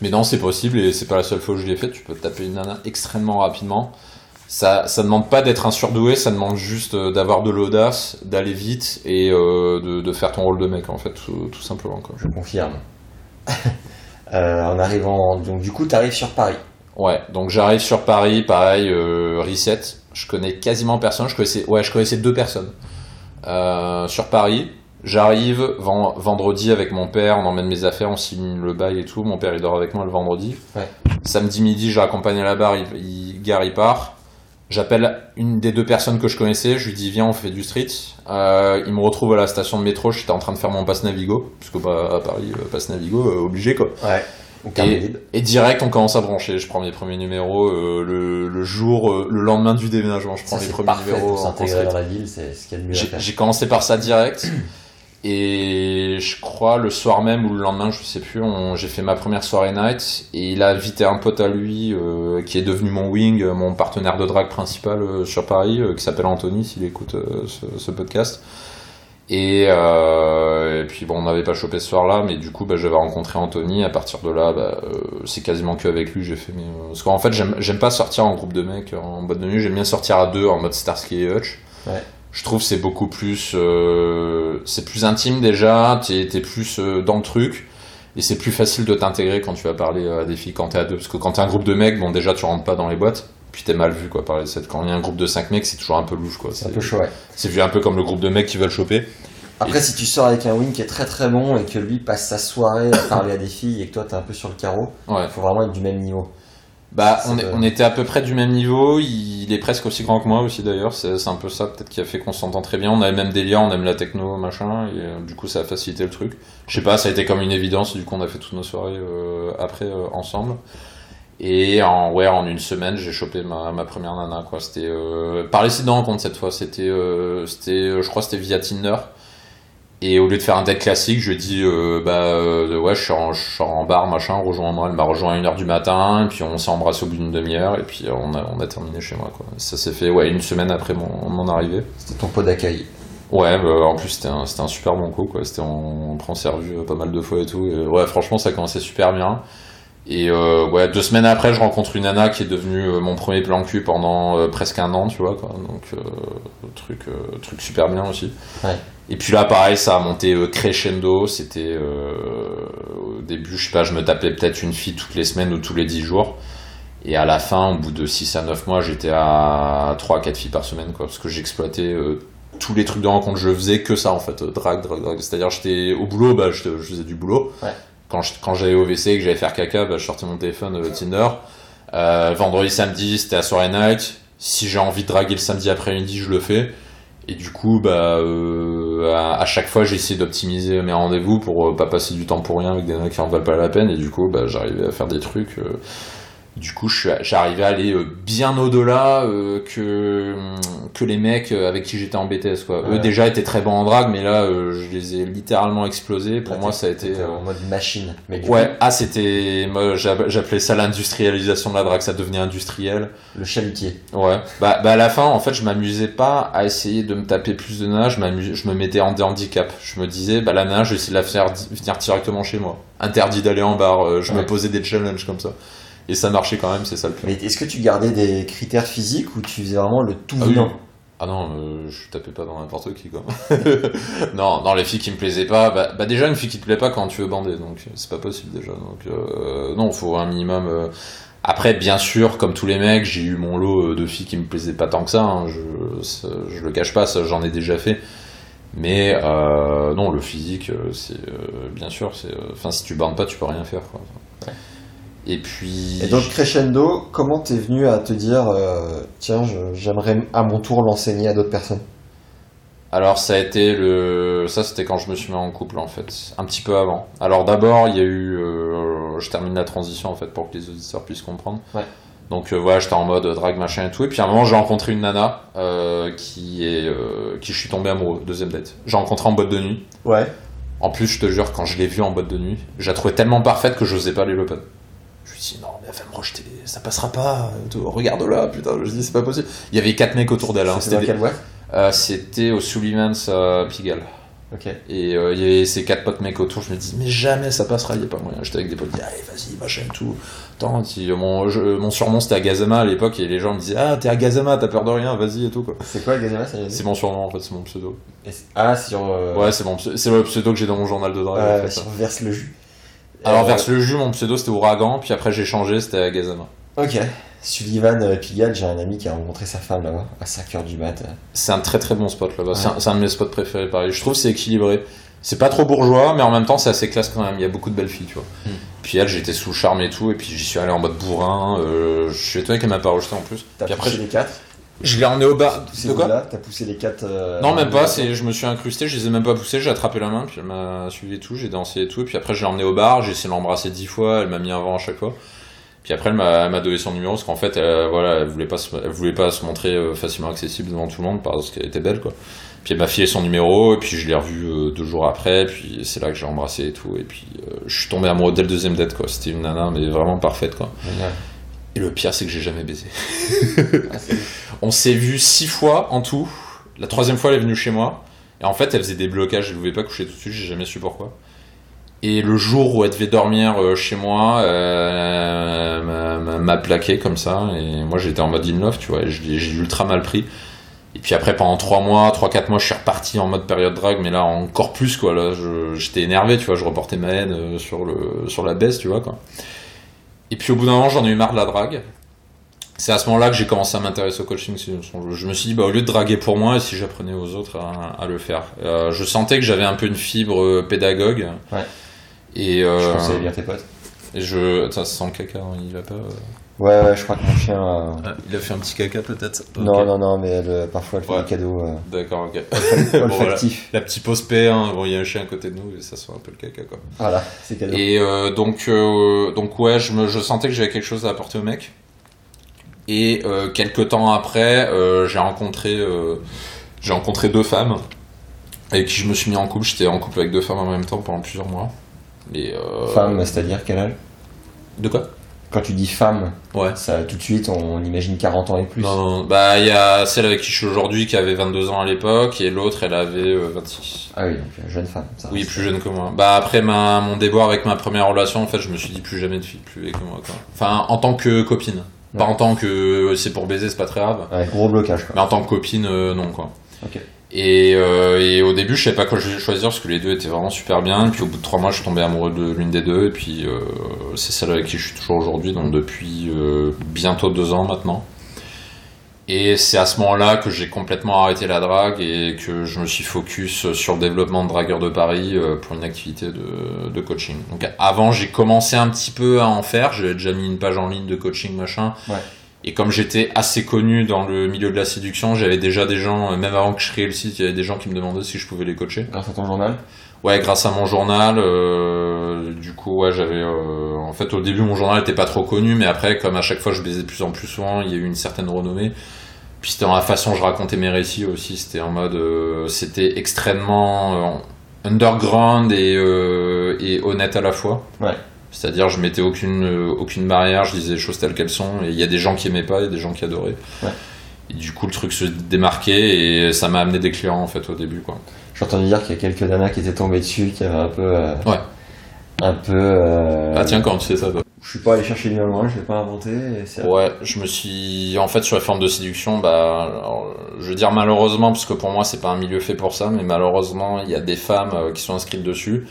mais non, c'est possible et c'est pas la seule fois où je l'ai fait. Tu peux te taper une nana extrêmement rapidement. Ça, ça demande pas d'être un surdoué, ça demande juste euh, d'avoir de l'audace, d'aller vite et euh, de, de faire ton rôle de mec en fait, tout, tout simplement quoi. Je confirme. Euh, en arrivant, donc du coup, t'arrives sur Paris. Ouais, donc j'arrive sur Paris, pareil, euh, reset. Je connais quasiment personne. Je connaissais, ouais, je connaissais deux personnes sur Paris. J'arrive ven- vendredi avec mon père, on emmène mes affaires, on signe le bail et tout. Mon père il dort avec moi le vendredi. Ouais. Samedi midi, je l'accompagne à la barre, il, il gare, il part. J'appelle une des deux personnes que je connaissais, je lui dis viens on fait du street. Euh, il me retrouve à la station de métro, j'étais en train de faire mon passe Navigo, parce que bah, à Paris, euh, passe Navigo, euh, obligé quoi. Ouais. Libre. Et direct, on commence à brancher. Je prends mes premiers numéros euh, le, le jour, euh, le lendemain du déménagement. Je prends Ça, les premiers numéros. pour s'intégrer dans la ville, c'est ce qu'il y a de mieux à J'ai faire. j'ai commencé par ça direct. Et je crois le soir même ou le lendemain, je sais plus, j'ai fait ma première soirée night. Et il a invité un pote à lui euh, qui est devenu mon wing, euh, mon partenaire de drague principal euh, sur Paris, qui s'appelle Anthony, s'il écoute ce, podcast. Et, puis bon, on n'avait pas chopé ce soir-là, mais du coup, bah, j'avais rencontré Anthony. À partir de là, bah, c'est quasiment que avec lui j'ai fait mes. Parce qu'en fait, j'aime pas sortir en groupe de mecs en boîte de nuit. J'aime bien sortir à deux en mode Starsky et Hutch. Ouais. Je trouve que c'est beaucoup plus, euh, c'est plus intime déjà. T'es t'es plus euh, dans le truc. Et c'est plus facile de t'intégrer quand tu vas parler à des filles quand t'es à deux. Parce que quand t'es un groupe de mecs, bon, déjà, tu rentres pas dans les boîtes. Puis t'es mal vu, quoi, par les sept. Quand il y a un groupe de cinq mecs, c'est toujours un peu louche, quoi. C'est un peu chaud, ouais. C'est vu un peu comme le groupe de mecs qui veulent choper. Après, si tu sors avec un wing qui est très très bon et que lui passe sa soirée à parler à des filles et que toi t'es un peu sur le carreau, Ouais. il faut vraiment être du même niveau. Bah, on, est- de- on était à peu près du même niveau. Il est presque aussi grand que moi aussi d'ailleurs. C'est un peu ça peut-être qui a fait qu'on s'entend très bien. On a le même délire, on aime la techno, machin. Et euh, du coup, ça a facilité le truc. Je sais pas, ça a été comme une évidence. Du coup, on a fait toutes nos soirées euh, après euh, ensemble. Et en ouais, en une semaine, j'ai chopé ma, ma première nana quoi. C'était euh, par les sites de rencontre cette fois. C'était c'était, je crois, c'était via Tinder. Et au lieu de faire un date classique, je lui ai dit euh, bah euh, ouais, je suis, en, je suis en bar, machin, rejoins-moi. Elle m'a rejoint à 1h du matin, et puis on s'est embrassé au bout d'une demi-heure, et puis euh, on a, on a terminé chez moi. Quoi. Ça s'est fait ouais, une semaine après mon, mon arrivée. C'était ton pot d'accueil. Ouais, bah, en plus c'était un, super bon coup, quoi. C'était on, on prend servi euh, pas mal de fois et tout. Et, ouais, franchement, ça commençait super bien. Et euh, ouais, deux semaines après, je rencontre une nana qui est devenue euh, mon premier plan cul pendant euh, presque un an, tu vois. Quoi. Donc truc, truc super bien aussi. Ouais. Et puis là, pareil, ça a monté euh, crescendo. C'était euh, au début, je sais pas, je me tapais peut-être une fille toutes les semaines ou tous les dix jours. Et à la fin, au bout de 6 à 9 mois, j'étais à 3 4 filles par semaine, quoi, parce que j'exploitais euh, tous les trucs de rencontre, je faisais que ça en fait, euh, drague, drague, drague. C'est-à-dire, j'étais au boulot, bah, je, je faisais du boulot. Ouais. Quand, je- quand j'allais au WC et que j'allais faire caca, bah, je sortais mon téléphone euh, Tinder. Euh, vendredi, samedi, c'était à soirée night. Si j'ai envie de draguer le samedi après-midi, je le fais. Et du coup, bah, euh, à, chaque fois, essayé d'optimiser mes rendez-vous pour euh, pas passer du temps pour rien avec des mecs qui en valent pas la peine. Et du coup, bah, j'arrivais à faire des trucs. euh, du coup, je suis- j'arrivais à aller euh, bien au-delà euh, que, que les mecs euh, avec qui j'étais en BTS. Quoi. Eux déjà étaient très bons en drague, mais là, euh, je les ai littéralement explosés. Pour Là, moi, ça a été. en mode machine. Mais Ouais, ah, c'était. Moi, j'appelais ça l'industrialisation de la drague, ça devenait industriel. le chalutier. Ouais. Bah, bah, à la fin, en fait, je m'amusais pas à essayer de me taper plus de nanas, je, je me mettais en handicap. Je me disais, bah, la nana, je vais essayer de la faire venir directement chez moi. Interdit d'aller en bar, je Ouais. me posais des challenges comme ça. Et ça marchait quand même, c'est ça le pire. Mais est-ce que tu gardais des critères physiques ou tu faisais vraiment le tout Ah oui. Ah non, euh, je tapais pas dans n'importe qui, quoi. non, dans les filles qui me plaisaient pas, bah, bah, déjà, une fille qui te plaît pas quand tu veux bander, donc c'est pas possible déjà. Donc, euh, non, faut un minimum. euh. Après, bien sûr, comme tous les mecs, j'ai eu mon lot euh, de filles qui me plaisaient pas tant que ça, hein, je, ça- je le cache pas, ça j'en ai déjà fait. Mais non, le physique, c'est bien sûr, c'est. Enfin, si tu bandes pas, tu peux rien faire, quoi. Et puis. Et donc crescendo, comment t'es venu à te dire euh, tiens, je- j'aimerais à mon tour l'enseigner à d'autres personnes? Alors ça a été le ça c'était quand je me suis mis en couple en fait un petit peu avant. Alors d'abord il y a eu euh, je termine la transition en fait pour que les auditeurs puissent comprendre. Ouais. Donc euh, voilà j'étais en mode drague machin et tout et puis à un moment j'ai rencontré une nana qui est qui je suis tombé amoureux deuxième date. J'ai rencontré en boîte de nuit. Ouais. En plus je te jure quand je l'ai vue en boîte de nuit je la trouvais tellement parfaite que j'osais pas aller l'open. Je lui dis non mais elle va me rejeter ça passera pas. Regarde là putain je dis c'est pas possible. Il y avait quatre mecs autour d'elle. hein. C'était des- euh, C'était au Sullivan's à Pigalle. Ok. Et euh, il y avait ces quatre potes mecs autour, je me dis, mais jamais ça passera, il n'y a pas moyen. J'étais avec des potes, allez, vas-y, machin tout. Attends, si, mon, je- mon surnom c'était Agazama à l'époque, et les gens me disaient, ah, t'es Agazama, t'as peur de rien, vas-y et tout, quoi. C'est quoi Gazama C'est mon surnom en fait, c'est mon pseudo. Et Ah, sur. euh, Ouais, c'est mon c'est le pseudo que j'ai dans mon journal de drague. en fait. sur Verse le jus. Alors, Euh, verse le jus, mon pseudo c'était Ouragan, puis après j'ai changé, c'était Agazama. Ok. Sullivan euh, Pigalle, j'ai un ami qui a rencontré sa femme là-bas à 5h du mat. C'est un très très bon spot là-bas, c'est Ouais. un, c'est un de mes spots préférés Paris. Je trouve que c'est équilibré. C'est pas trop bourgeois, mais en même temps c'est assez classe quand même. Il y a beaucoup de belles filles, tu vois. Hmm. Puis elle, j'étais sous le charme et tout, et puis j'y suis allé en mode bourrin. euh, je suis étonné qu'elle m'a pas rejeté en plus. T'as Puis après, les quatre? Je l'ai emmené au bar. De quoi là? T'as poussé les quatre euh, Non, même pas. C'est, je me suis incrusté, je les ai même pas poussés. J'ai attrapé la main, puis elle m'a suivi et tout. J'ai dansé et tout. Et puis après, je l'ai emmené au bar. J'ai essayé de l'embrasser dix fois. Elle m'a mis un vent à chaque fois. Puis après, elle m'a, donné son numéro parce qu'en fait, elle, voilà, elle voulait pas, se, elle voulait pas se montrer euh, facilement accessible devant tout le monde parce qu'elle était belle, quoi. Puis elle m'a filé son numéro et puis je l'ai revu euh, deux jours après. Puis c'est là que j'ai embrassé et tout. Et puis euh, je suis tombé amoureux dès le deuxième date, quoi. C'était une nana, mais vraiment parfaite, quoi. Génial. Et le pire, c'est que j'ai jamais baisé. Ah, On s'est vu six fois en tout. La troisième fois, elle est venue chez moi. Et en fait, elle faisait des blocages. Elle ne pouvait pas coucher tout de suite. J'ai jamais su pourquoi. Et le jour où elle devait dormir euh, chez moi, euh, m'a- plaqué comme ça. Et moi, j'étais en mode in love, tu vois. je J'ai ultra mal pris. Et puis après, pendant 3 mois, 3-4 mois, je suis reparti en mode période drague, mais là encore plus, quoi. Là, je- j'étais énervé, tu vois. Je reportais ma haine euh, sur, le, sur la baisse, tu vois, quoi. Et puis au bout d'un moment, j'en ai eu marre de la drague. C'est à ce moment-là que j'ai commencé à m'intéresser au coaching. Je me suis dit, bah, au lieu de draguer pour moi, si j'apprenais aux autres à, à le faire Euh, Je sentais que j'avais un peu une fibre euh, pédagogue. Ouais. Et euh, Je bien tes potes. et je. Ça sent le caca, hein, il va pas. Ouais, ouais, je crois que mon chien. euh, il a fait un petit caca peut-être Non, non, non, mais elle, euh, parfois elle fait Ouais. des cadeaux euh, D'accord, ok. La petite pause paix, hein. bon, il y a un chien à côté de nous et ça sent un peu le caca quoi. Voilà, c'est cadeau. Et euh, donc, donc ouais, je, me, je sentais que j'avais quelque chose à apporter au mec. Et quelques temps après, j'ai rencontré, j'ai rencontré deux femmes avec qui je me suis mis en couple. J'étais en couple avec deux femmes en même temps pendant plusieurs mois. Et, euh, Femme, c'est-à-dire quel âge? De quoi? Quand tu dis femme, Ouais. ça tout de suite on imagine 40 ans et plus. Non, bah il y a celle avec qui je suis aujourd'hui qui avait 22 ans à l'époque et l'autre elle avait euh, 26. Ah oui, donc euh, jeune femme. Ça Oui, plus jeune que moi. Bah après ma, mon déboire avec ma première relation, en fait, je me suis dit plus jamais de fille plus vieille que moi. Quoi. Enfin, en tant que copine. Pas en tant que c'est pour baiser, c'est pas très grave. Ouais, gros blocage quoi. Mais en tant que copine, euh, non quoi. Ok. Et, euh, et au début, je savais pas quoi choisir parce que les deux étaient vraiment super bien. Et puis au bout de trois mois, je suis tombé amoureux de l'une des deux. Et puis euh, c'est celle avec qui je suis toujours aujourd'hui, donc depuis euh, bientôt deux ans maintenant. Et c'est à ce moment-là que j'ai complètement arrêté la drague et que je me suis focus sur le développement de dragueur de Paris pour une activité de, de coaching. Donc avant, j'ai commencé un petit peu à en faire. J'avais déjà mis une page en ligne de coaching machin. Ouais. Et comme j'étais assez connu dans le milieu de la séduction, j'avais déjà des gens, euh, même avant que je crée le site, il y avait des gens qui me demandaient si je pouvais les coacher. Grâce à ton journal? Ouais, grâce à mon journal, euh, du coup, ouais, j'avais. euh, en fait, au début, mon journal était pas trop connu, mais après, comme à chaque fois, je baisais de plus en plus souvent, il y a eu une certaine renommée. Puis c'était dans la façon dont je racontais mes récits aussi. C'était en mode, euh, c'était extrêmement underground et, et honnête à la fois. Ouais. C'est-à-dire, je mettais aucune euh, aucune barrière, je disais les choses telles qu'elles sont. Et il y a des gens qui aimaient pas, il y a des gens qui adoraient. Ouais. Et du coup, le truc se démarquait et ça m'a amené des clients en fait au début, quoi. J'ai entendu dire qu'il y a quelques nanas qui étaient tombées dessus, qui avaient un peu. euh, Ouais. Un peu. euh, Ah tiens, quand tu sais ça, toi. Je suis pas allé chercher bien loin, je l'ai pas inventé. et c'est- Ouais, je me suis. En fait, sur les formes de séduction, bah. alors, je veux dire malheureusement, parce que pour moi, c'est pas un milieu fait pour ça, mais malheureusement, il y a des femmes euh, qui sont inscrites dessus.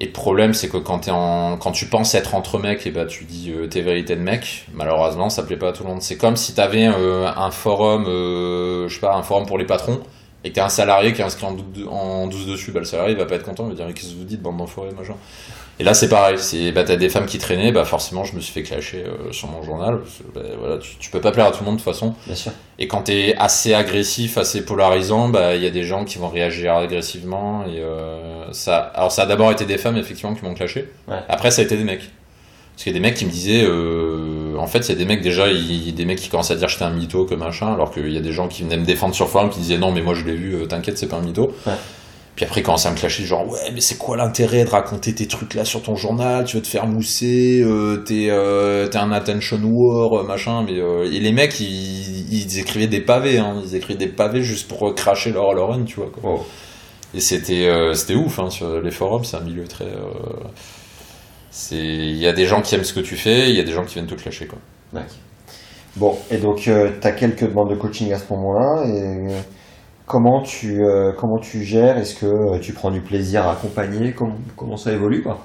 Et le problème, c'est que quand, tu penses être entre mecs, et bah, tu dis euh, tes vérités de mec, malheureusement, ça plaît pas à tout le monde. C'est comme si t'avais euh, un forum, euh, je sais pas, un forum pour les patrons, et que t'as un salarié qui est inscrit en 12 dessus. Bah, le salarié, il va pas être content, il va dire, mais qu'est-ce que vous dites, bande d'enfoirés, machin. Et là, c'est pareil. C'est, bah, t'as des femmes qui traînaient, bah, forcément, je me suis fait clasher euh, sur mon journal. parce que, bah, voilà, tu, tu peux pas plaire à tout le monde de toute façon. Bien sûr. Et quand t'es assez agressif, assez polarisant, bah, il y a des gens qui vont réagir agressivement. Et, euh, ça, alors, ça a d'abord été des femmes, effectivement, qui m'ont clashé. Ouais. Après, ça a été des mecs. Parce qu'il y a des mecs qui me disaient, euh, en fait, il y a des mecs déjà, il des mecs qui commencent à dire j'étais un mytho, que machin, alors qu'il y a des gens qui venaient me défendre sur forum, qui disaient non, mais moi je l'ai vu, euh, t'inquiète, c'est pas un mytho. Ouais. Puis après, ils commençaient à me clasher, genre, ouais, mais c'est quoi l'intérêt de raconter tes trucs là sur ton journal, tu veux te faire mousser, euh, t'es, euh, t'es un attention war, euh, machin, mais, euh, et les mecs, ils, ils écrivaient des pavés, hein, ils écrivaient des pavés juste pour cracher leur, leur haine, tu vois, quoi. Wow. Et c'était c'était ouf hein, sur les forums, c'est un milieu très. il y a des gens qui aiment ce que tu fais, il y a des gens qui viennent te clasher quoi. Bon, et donc tu as quelques demandes de coaching à ce moment-là. Et comment tu euh, comment tu gères? Est-ce que euh, tu prends du plaisir à accompagner? Comment, comment ça évolue quoi?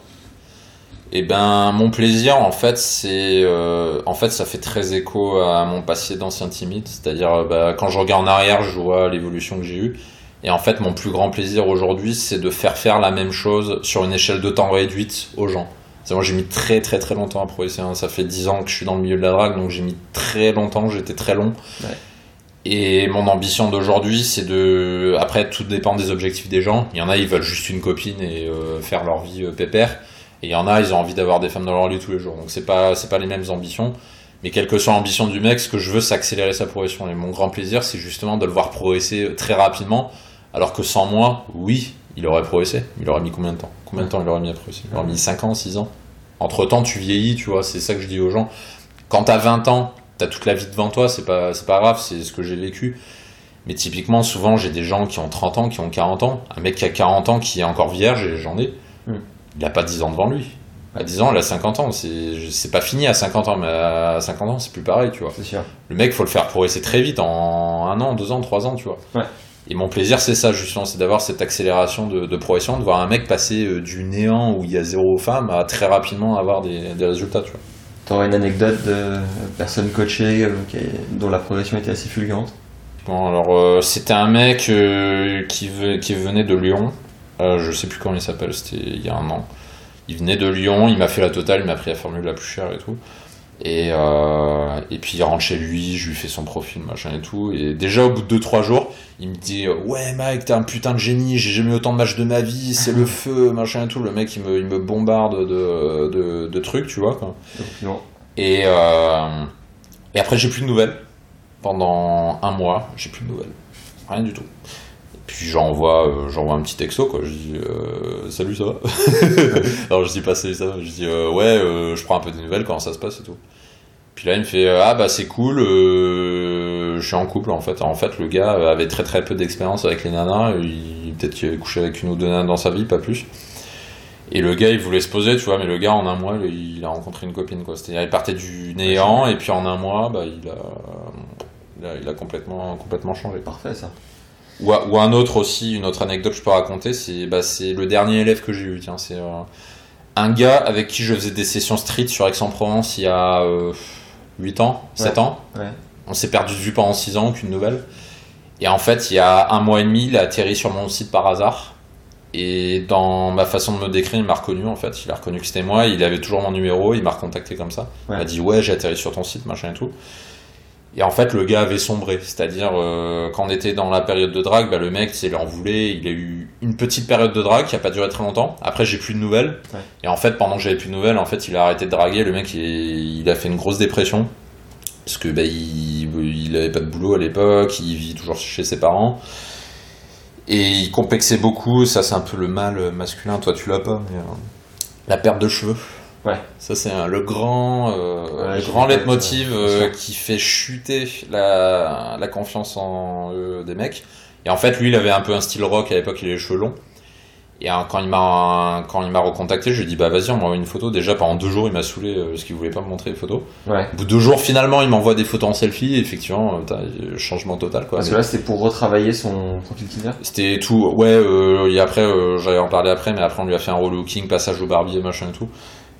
Et ben mon plaisir en fait c'est euh, en fait ça fait très écho à mon passé d'ancien timide, c'est-à-dire bah, quand je regarde en arrière, je vois l'évolution que j'ai eue. Et en fait, mon plus grand plaisir aujourd'hui, c'est de faire faire la même chose sur une échelle de temps réduite aux gens. C'est moi, j'ai mis très très très longtemps à progresser. hein. Ça fait 10 ans que je suis dans le milieu de la drague, donc j'ai mis très longtemps, j'étais très long. Ouais. Et mon ambition d'aujourd'hui, c'est de. Après, tout dépend des objectifs des gens. Il y en a, ils veulent juste une copine et euh, faire leur vie euh, pépère. Et il y en a, ils ont envie d'avoir des femmes dans leur lit tous les jours. Donc c'est pas pas les mêmes ambitions. Mais quelle que soit l'ambition du mec, ce que je veux, c'est accélérer sa progression. Et mon grand plaisir, c'est justement de le voir progresser très rapidement. Alors que sans moi, oui, il aurait progressé. Il aurait mis combien de temps? Combien de temps il aurait mis à progresser? Il aurait mis 5 ans, 6 ans? Entre temps, tu vieillis, tu vois. C'est ça que je dis aux gens. Quand t'as 20 ans, t'as toute la vie devant toi, c'est pas, c'est pas grave, c'est ce que j'ai vécu. Mais typiquement, souvent, j'ai des gens qui ont 30 ans, qui ont 40 ans. Un mec qui a 40 ans, qui est encore vierge, et j'en ai, Mm. il a pas 10 ans devant lui. À 10 ans, il a 50 ans. C'est, c'est pas fini à 50 ans, mais à 50 ans, c'est plus pareil, tu vois. C'est sûr. Le mec, faut le faire progresser très vite, en un an, deux ans, trois ans, tu vois. Ouais. Et mon plaisir, c'est ça, justement, c'est d'avoir cette accélération de, de progression, de voir un mec passer euh, du néant où il y a zéro femme à très rapidement avoir des, des résultats, tu vois. T'aurais une anecdote de personne coachée euh, dont la progression était assez fulgurante Bon, alors, euh, c'était un mec euh, qui, ve- qui venait de Lyon. Je sais plus comment il s'appelle, c'était il y a un an. Il venait de Lyon, il m'a fait la totale, il m'a pris la formule la plus chère et tout. Et, et puis il rentre chez lui, je lui fais son profil, machin et tout. Et déjà au bout de 2-3 jours, il me dit Ouais, Mike, t'es un putain de génie, j'ai jamais eu autant de matchs de ma vie, c'est le feu, machin et tout. Le mec, il me, il me bombarde de, de, de trucs, tu vois. Quoi. Non. Et, euh, et après, j'ai plus de nouvelles. Pendant un mois, j'ai plus de nouvelles. Rien du tout. Et puis j'envoie euh, j'envoie un petit texto, quoi. Je dis euh, Salut, ça va? Alors je dis pas salut, ça va. Je dis euh, Ouais, euh, je prends un peu des nouvelles, comment ça se passe et tout. Puis là, il me fait euh, Ah bah c'est cool, euh, je suis en couple en fait. En fait, le gars avait très très peu d'expérience avec les nanas. Il, peut-être qu'il avait couché avec une ou deux nanas dans sa vie, pas plus. Et le gars, il voulait se poser, tu vois, mais le gars, en un mois, il, a rencontré une copine, quoi. C'est-à-dire, il partait du néant, et puis en un mois, bah, il a, il a, il a complètement, complètement changé. Parfait ça. Ou, à- ou un autre aussi, une autre anecdote que je peux raconter, c'est bah, le dernier élève que j'ai eu. Tiens, c'est euh, un gars avec qui je faisais des sessions street sur Aix-en-Provence il y a euh, 8 ans, 7 ans. Ouais. On s'est perdu de vue pendant 6 ans, aucune nouvelle. Et en fait, il y a un mois et demi, il a atterri sur mon site par hasard. Et dans ma façon de me décrire, il m'a reconnu en fait. Il a reconnu que c'était moi. Il avait toujours mon numéro. Il m'a recontacté comme ça. Il m'a dit ouais, j'ai atterri sur ton site, machin et tout. Et en fait, le gars avait sombré. C'est-à-dire, euh, quand on était dans la période de drague, bah, le mec, il en voulait. Il a eu une petite période de drague qui a pas duré très longtemps. Après, j'ai plus de nouvelles. Ouais. Et en fait, pendant que j'avais plus de nouvelles, en fait, il a arrêté de draguer. Le mec, il, il a fait une grosse dépression. Parce que bah, il, il avait pas de boulot à l'époque. Il vit toujours chez ses parents. Et il complexait beaucoup. Ça, c'est un peu le mal masculin. Toi, tu l'as pas, mais. euh, la perte de cheveux. Ouais. Ça, c'est le grand, euh, Ouais, grand leitmotiv euh, sûr. qui fait chuter la, la confiance en eux des mecs. Et en fait, lui, il avait un peu un style rock à l'époque, il avait les cheveux longs. Et euh, quand il m'a quand il m'a recontacté, je lui ai dit bah vas-y, on m'envoie une photo. Déjà pendant deux jours, il m'a saoulé euh, parce qu'il voulait pas me montrer les photos. Ouais. Au bout de deux jours, finalement, il m'envoie des photos en selfie. Et effectivement, euh, euh, changement total quoi. Parce que là, c'était pour retravailler son profil Tinder? C'était tout. Ouais, euh, et après, euh, j'allais en parler après, mais après, on lui a fait un relooking, passage au barbier, machin et tout.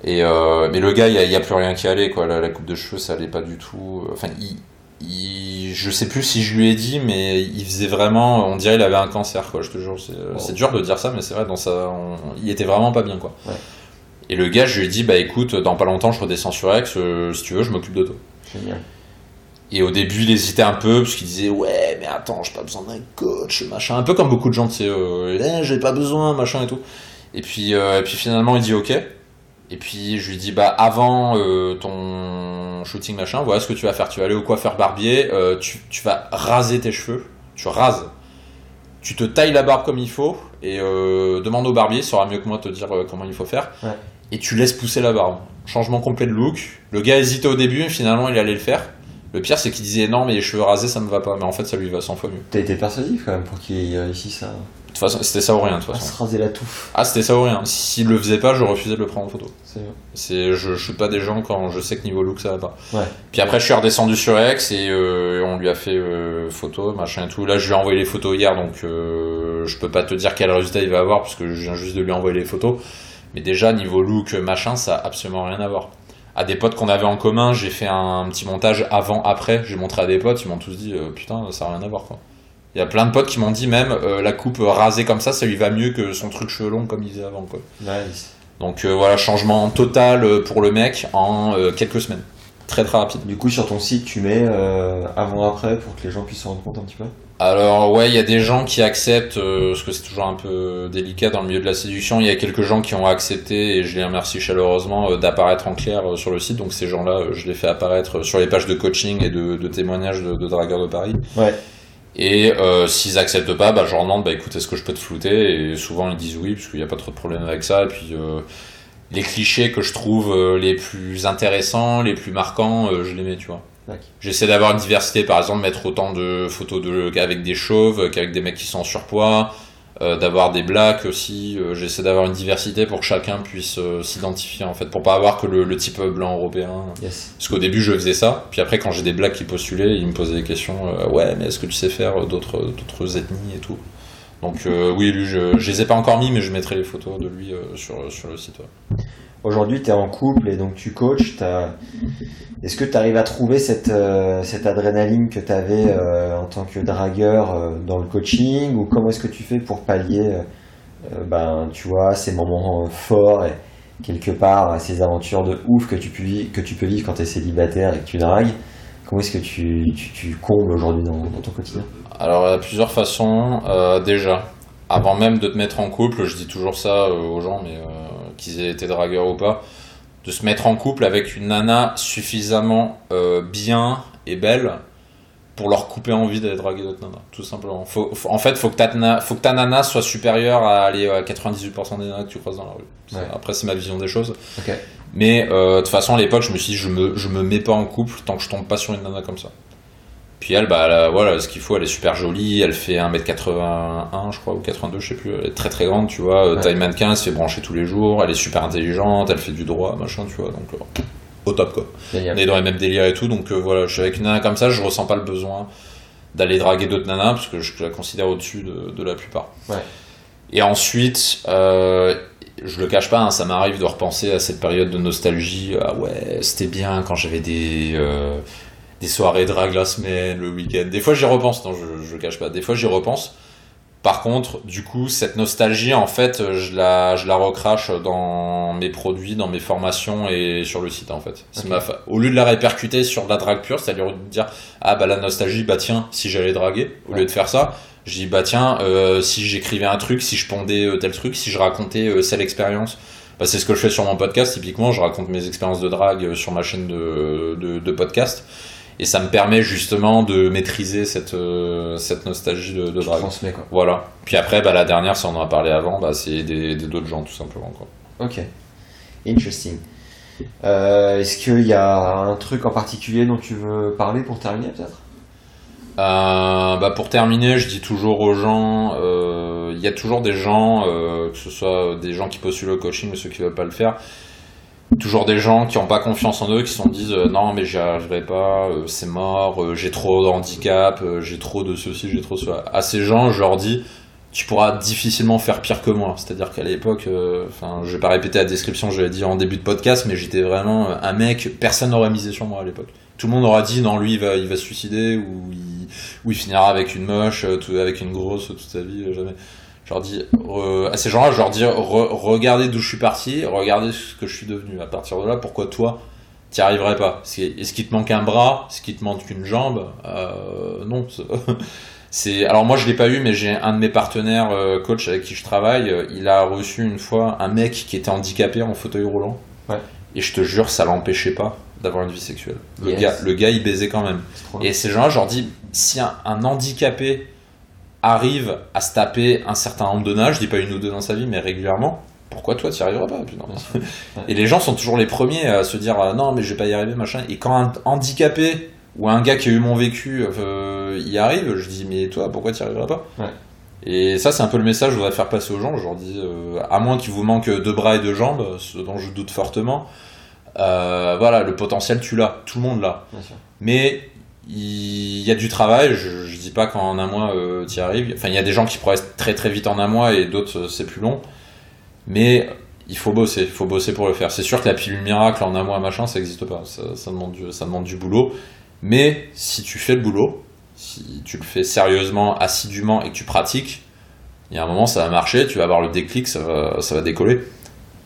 Et euh, mais le gars, il y a, plus rien qui allait, quoi. La, la coupe de cheveux, ça allait pas du tout. Enfin, il, il- je sais plus si je lui ai dit, mais il faisait vraiment. On dirait il avait un cancer, quoi. Je te jure. C'est dur de dire ça, mais c'est vrai. Dans ça, on- il était vraiment pas bien, quoi. Ouais. Et le gars, je lui ai dit, bah écoute, dans pas longtemps, je redescends sur Aix. euh, si tu veux, je m'occupe de toi. Génial. Et au début, il hésitait un peu parce qu'il disait ouais, mais attends, j'ai pas besoin d'un coach, machin. Un peu comme beaucoup de gens, tu sais, euh, Eh, j'ai pas besoin, machin et tout. Et puis, euh, et puis finalement, il dit ok. Et puis je lui dis bah avant euh, ton shooting machin, voilà ce que tu vas faire. Tu vas aller au coiffeur barbier, euh, tu, tu vas raser tes cheveux, tu rases. Tu te tailles la barbe comme il faut et euh, demande au barbier, il saura mieux que moi te dire comment il faut faire. Ouais. Et tu laisses pousser la barbe. Changement complet de look. Le gars hésitait au début, finalement il allait le faire. Le pire, c'est qu'il disait non, mais les cheveux rasés, ça me va pas. Mais en fait, ça lui va 100 fois mieux. T'as été persuasif quand même pour qu'il réussisse De toute façon, c'était ça ou rien, de toute à façon. se raser la touffe. Ah, c'était ça ou rien. S'il le faisait pas, je refusais de le prendre en photo. C'est je shoot pas des gens quand je sais que niveau look, ça va pas. Ouais. Puis après, je suis redescendu sur Aix et euh, on lui a fait euh, photo, machin et tout. Là, je lui ai envoyé les photos hier, donc euh, je peux pas te dire quel résultat il va avoir parce que je viens juste de lui envoyer les photos. Mais déjà, niveau look, machin, ça a absolument rien à voir. À des potes qu'on avait en commun, j'ai fait un petit montage avant-après. J'ai montré à des potes, ils m'ont tous dit euh, putain, ça a rien à voir quoi. Il y a plein de potes qui m'ont dit même euh, la coupe rasée comme ça, ça lui va mieux que son truc cheveux long comme il faisait avant quoi. nice. Donc euh, voilà, changement total euh, pour le mec en euh, quelques semaines. Très très rapide. Du coup, sur ton site, tu mets avant-après pour que les gens puissent se rendre compte un petit peu? Alors ouais, il y a des gens qui acceptent, euh, parce que c'est toujours un peu délicat dans le milieu de la séduction, il y a quelques gens qui ont accepté, et je les remercie chaleureusement, euh, d'apparaître en clair euh, sur le site. Donc ces gens-là, je les fais apparaître sur les pages de coaching et de, de témoignages de, de dragueurs de Paris. Ouais. Et euh, s'ils acceptent pas, bah, je leur demande, bah écoute, est-ce que je peux te flouter? Et souvent ils disent oui, parce qu'il n'y a pas trop de problème avec ça. Et puis euh, les clichés que je trouve euh, les plus intéressants, les plus marquants, euh, je les mets, tu vois. J'essaie d'avoir une diversité, par exemple, mettre autant de photos de, avec des chauves qu'avec des mecs qui sont en surpoids, euh, d'avoir des blacks aussi. euh, J'essaie d'avoir une diversité pour que chacun puisse euh, s'identifier, en fait, pour pas avoir que le, le type blanc européen. Yes. Parce qu'au début, je faisais ça, puis après, quand j'ai des blacks qui postulaient, ils me posaient des questions. euh, ouais, mais est-ce que tu sais faire d'autres d'autres ethnies et tout? Donc euh, oui, lui, je, je les ai pas encore mis, mais je mettrai les photos de lui euh, sur, sur le site. ouais. Aujourd'hui, tu es en couple et donc tu coaches. Est-ce que tu arrives à trouver cette, euh, cette adrénaline que tu avais en tant que dragueur euh, dans le coaching Ou comment est-ce que tu fais pour pallier euh, euh, ben, tu vois, ces moments euh, forts et quelque part ces aventures de ouf que tu peux, que tu peux vivre quand tu es célibataire et que tu dragues? Comment est-ce que tu, tu, combles aujourd'hui dans, dans ton quotidien? Alors, il y a plusieurs façons. Euh, déjà, avant même de te mettre en couple, je dis toujours ça euh, aux gens, mais euh, qu'ils aient été dragueurs ou pas, de se mettre en couple avec une nana suffisamment euh, bien et belle pour leur couper envie d'aller draguer d'autres nanas, tout simplement. Faut, faut- en fait, faut que, ta, nana- faut que ta nana soit supérieure à à 98% des nanas que tu croises dans la rue. Ouais. Après, c'est ma vision des choses. Mais euh, de toute façon, à l'époque, je me suis dit, je me, je me mets pas en couple tant que je tombe pas sur une nana comme ça. Puis elle, bah, elle voilà, ce qu'il faut, elle est super jolie, elle fait 1m81, je crois, ou 82, je sais plus, elle est très très grande, tu vois, euh, Ouais. taille mannequin, elle se fait brancher tous les jours, elle est super intelligente, elle fait du droit, machin, tu vois, donc euh, au top quoi. On est dans les mêmes délires et tout, donc euh, voilà, je suis avec une nana comme ça, je ressens pas le besoin d'aller draguer d'autres nanas parce que je la considère au-dessus de, de la plupart. Ouais. Et ensuite, euh, je le cache pas, hein, ça m'arrive de repenser à cette période de nostalgie. Ah ouais, c'était bien quand j'avais des des soirées drague la semaine, le week-end. Des fois j'y repense, non, je, je le cache pas. Des fois j'y repense. Par contre, du coup, cette nostalgie, en fait, je la, je la recrache dans mes produits, dans mes formations et sur le site, en fait. Ma fa- Au lieu de la répercuter sur de la drague pure, c'est-à-dire de dire, ah bah la nostalgie, bah tiens, si j'allais draguer, au Ouais. lieu de faire ça, je dis, bah tiens, euh, si j'écrivais un truc, si je pondais euh, tel truc, si je racontais euh, telle expérience. Bah, c'est ce que je fais sur mon podcast, typiquement, je raconte mes expériences de drague euh, sur ma chaîne de, de, de podcast. Et ça me permet justement de maîtriser cette, euh, cette nostalgie de, de drague. transmets quoi. Voilà. Puis après, bah, la dernière, si on en a parlé avant, bah, c'est des des- d'autres gens, tout simplement. Quoi. Ok. Interesting. Euh, Est-ce qu'il y a un truc en particulier dont tu veux parler pour terminer peut-être? Euh, bah, pour terminer, je dis toujours aux gens, euh, il y a toujours des gens, euh, que ce soit des gens qui postulent au coaching ou ceux qui veulent pas le faire, toujours des gens qui n'ont pas confiance en eux, qui se disent euh, non mais j'y arriverai pas, euh, c'est mort, euh, j'ai trop de handicap, euh, j'ai trop de ceci, j'ai trop de cela. À ces gens, je leur dis tu pourras difficilement faire pire que moi. C'est-à-dire qu'à l'époque, euh, enfin, je vais pas répéter la description que j'avais dit en début de podcast, mais j'étais vraiment un mec, personne n'aurait misé sur moi à l'époque. Tout le monde aura dit non, lui il va, il va se suicider ou il, ou il finira avec une moche, tout- avec une grosse toute sa vie, jamais. Je leur dis, euh, à ces gens-là, je leur dis, re- regardez d'où je suis parti, regardez ce que je suis devenu. À partir de là, pourquoi toi, t'y arriverais pas? Est-ce qu'il te manque un bras? Est-ce qu'il te manque une jambe? Euh, Non. c'est- alors moi je l'ai pas eu, mais j'ai un de mes partenaires euh, coach avec qui je travaille. euh, Il a reçu une fois un mec qui était handicapé en fauteuil roulant. Ouais. Et je te jure, ça l'empêchait pas d'avoir une vie sexuelle. Le Yes. gars, le gars, il baisait quand même. Et ces gens-là, je leur dis, si un, un handicapé arrive à se taper un certain nombre de nages, je dis pas une ou deux dans sa vie, mais régulièrement, pourquoi toi tu y arriveras pas putain Et les gens sont toujours les premiers à se dire, ah, non mais je vais pas y arriver, machin. Et quand un handicapé ou un gars qui a eu mon vécu euh, y arrive, je dis, mais toi, pourquoi tu y arriveras pas? Ouais. Et ça, c'est un peu le message que je voudrais faire passer aux gens. Je leur dis, euh, à moins qu'il vous manque deux bras et deux jambes, ce dont je doute fortement, euh, voilà, le potentiel, tu l'as. Tout le monde l'a. Mais il y a du travail. Je, je dis pas qu'en un mois euh, tu y arrives. Enfin, il y a des gens qui progressent très très vite en un mois et d'autres euh, c'est plus long. Mais il faut bosser. Il faut bosser pour le faire. C'est sûr que la pilule miracle en un mois machin, ça n'existe pas. Ça, ça demande du, ça demande du boulot. Mais si tu fais le boulot, si tu le fais sérieusement, assidûment et que tu pratiques, il y a un moment ça va marcher. Tu vas avoir le déclic, ça va, ça va décoller.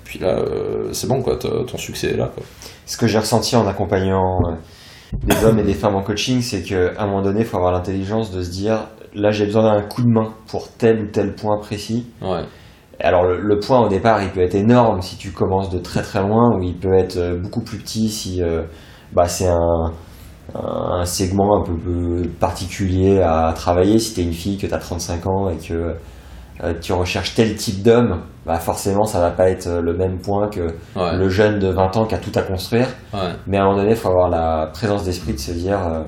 Puis là, euh, c'est bon quoi. Ton succès est là. Ce que j'ai ressenti en accompagnant des hommes et des femmes en coaching, c'est qu'à un moment donné, il faut avoir l'intelligence de se dire là, j'ai besoin d'un coup de main pour tel ou tel point précis. Ouais. Alors, le, le point au départ, il peut être énorme si tu commences de très très loin, ou il peut être euh, beaucoup plus petit si euh, bah, c'est un, un segment un peu, peu particulier à travailler. Si tu es une fille, que tu as 35 ans et que tu recherches tel type d'homme, bah forcément, ça va pas être euh, le même point que Ouais. le jeune de 20 ans qui a tout à construire. Ouais. Mais à un moment donné, il faut avoir la présence d'esprit de se dire euh,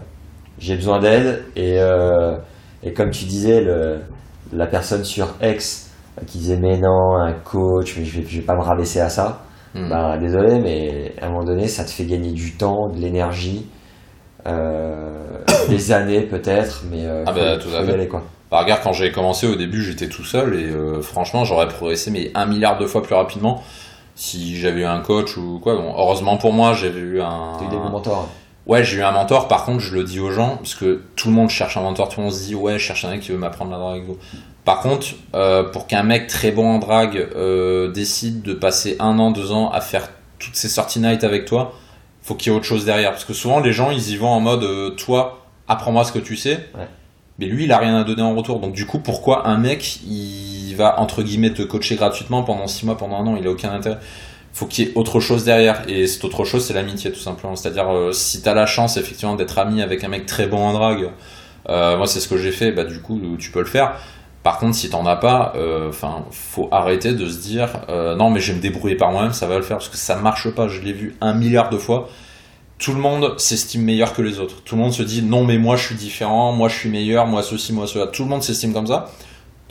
j'ai besoin d'aide. Et, euh, et comme tu disais, le, la personne sur X euh, qui disait mais non, un coach, mais je vais, je vais pas me rabaisser à ça. Hmm. Bah, désolé, mais à un moment donné, ça te fait gagner du temps, de l'énergie, euh, des années peut-être, mais euh, Ah faut, bah, tout à faut y fait. aller quoi. Bah, regarde, quand j'ai commencé au début, j'étais tout seul et euh, franchement, j'aurais progressé mais un milliard de fois plus rapidement si j'avais eu un coach ou quoi. Bon, heureusement pour moi, j'avais eu un. T'as eu des bons mentors. Ouais, j'ai eu un mentor. Par contre, je le dis aux gens parce que tout le monde cherche un mentor. Tout le monde se dit ouais, je cherche un mec qui veut m'apprendre la drague. Par contre, euh, pour qu'un mec très bon en drague euh, décide de passer un an, deux ans à faire toutes ces sorties night avec toi, faut qu'il y ait autre chose derrière. Parce que souvent, les gens, ils y vont en mode euh, toi, apprends-moi ce que tu sais. Ouais. Mais lui, il a rien à donner en retour. Donc du coup, pourquoi un mec, il va entre guillemets te coacher gratuitement pendant six mois, pendant un an, il a aucun intérêt. Faut qu'il y ait autre chose derrière. Et cette autre chose, c'est l'amitié, tout simplement. C'est-à-dire, euh, si t'as la chance, effectivement, d'être ami avec un mec très bon en drague, euh, moi, c'est ce que j'ai fait, bah, du coup, tu peux le faire. Par contre, si t'en as pas, enfin, faut arrêter de se dire, euh, non, mais je vais me débrouiller par moi-même, ça va le faire, parce que ça marche pas. Je l'ai vu un milliard de fois. Tout le monde s'estime meilleur que les autres. Tout le monde se dit, non, mais moi, je suis différent, moi, je suis meilleur, moi, ceci, moi, cela. Tout le monde s'estime comme ça.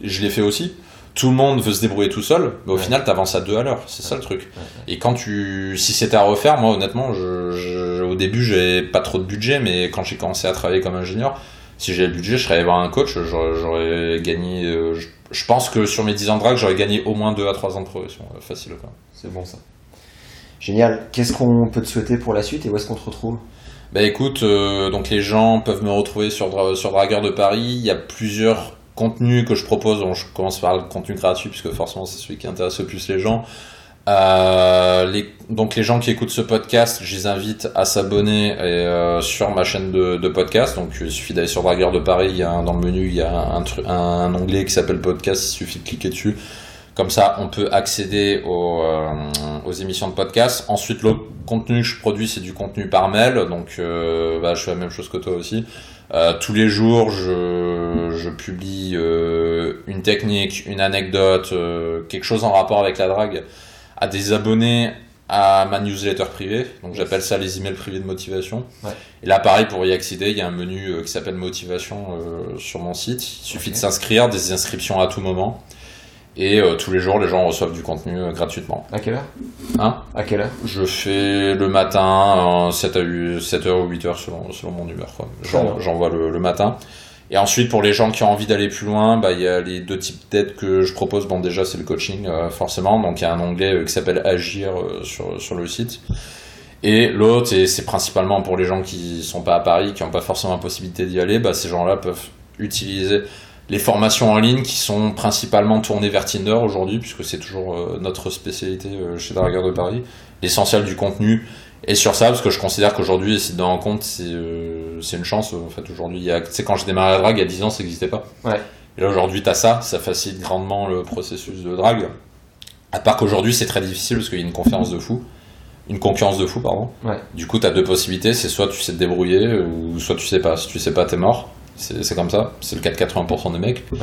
Je l'ai fait aussi. Tout le monde veut se débrouiller tout seul, mais au Ouais. final, t'avances à deux à l'heure. C'est ça le truc. Et quand tu, si c'était à refaire, moi honnêtement, je, je- au début j'avais pas trop de budget, mais quand j'ai commencé à travailler comme ingénieur, si j'ai le budget, je serais allé voir un coach, j'aurais, gagné. euh, je, je pense que sur mes 10 ans de drague, j'aurais gagné au moins 2 à 3 ans de progression. euh, facile quoi. C'est bon ça. Génial. Qu'est-ce qu'on peut te souhaiter pour la suite et où est-ce qu'on te retrouve? Bah écoute, euh, donc les gens peuvent me retrouver sur, sur Dragueur de Paris. Il y a plusieurs contenus que je propose. Bon, je commence par le contenu gratuit puisque forcément c'est celui qui intéresse le plus les gens. Euh, donc les gens qui écoutent ce podcast, je les invite à s'abonner euh, sur ma chaîne de, podcast. Donc il suffit d'aller sur Dragueur de Paris. Il y a dans le menu il y a un onglet qui s'appelle podcast. Il suffit de cliquer dessus. Comme ça, on peut accéder aux, euh, aux émissions de podcast. Ensuite, l'autre contenu que je produis, c'est du contenu par mail. Donc, euh, bah, je fais la même chose que toi aussi. Euh, tous les jours, je, je publie euh, une technique, une anecdote, euh, quelque chose en rapport avec la drague à des abonnés à ma newsletter privée. Donc, j'appelle ça les emails privés de motivation. Ouais. Et là, pareil, pour y accéder, il y a un menu qui s'appelle motivation sur mon site. Il suffit de s'inscrire, des inscriptions à tout moment. Et euh, tous les jours, les gens reçoivent du contenu euh, gratuitement. À quelle heure? Hein? À quelle heure? Je fais le matin, euh, 7 à 8, 7h ou 8h selon, selon mon humeur. quoi. J'en-. J'envoie le, le matin. Et ensuite, pour les gens qui ont envie d'aller plus loin, bah, il y a les deux types d'aides que je propose. Bon, déjà, c'est le coaching, euh, forcément. Donc, il y a un onglet euh, qui s'appelle Agir euh, sur, sur le site. Et l'autre, et c'est principalement pour les gens qui sont pas à Paris, qui n'ont pas forcément la possibilité d'y aller, bah, ces gens-là peuvent utiliser les formations en ligne qui sont principalement tournées vers Tinder aujourd'hui, puisque c'est toujours euh, notre spécialité euh, chez Dragueur de Paris. L'essentiel du contenu est sur ça, parce que je considère qu'aujourd'hui, essayer de en compte, c'est c'est une chance. En fait, aujourd'hui, sais, quand j'ai démarré la drague, il y a 10 ans, ça n'existait pas. Ouais. Et là, aujourd'hui, tu as ça, ça facilite grandement le processus de drague. À part qu'aujourd'hui, c'est très difficile, parce qu'il y a une conférence de fou. Une concurrence de fou, pardon. Ouais. Du coup, tu as deux possibilités, c'est soit tu sais te débrouiller, ou soit tu sais pas. Si tu sais pas, t'es mort. C'est comme ça. C'est le cas de 80% des mecs. Ouais.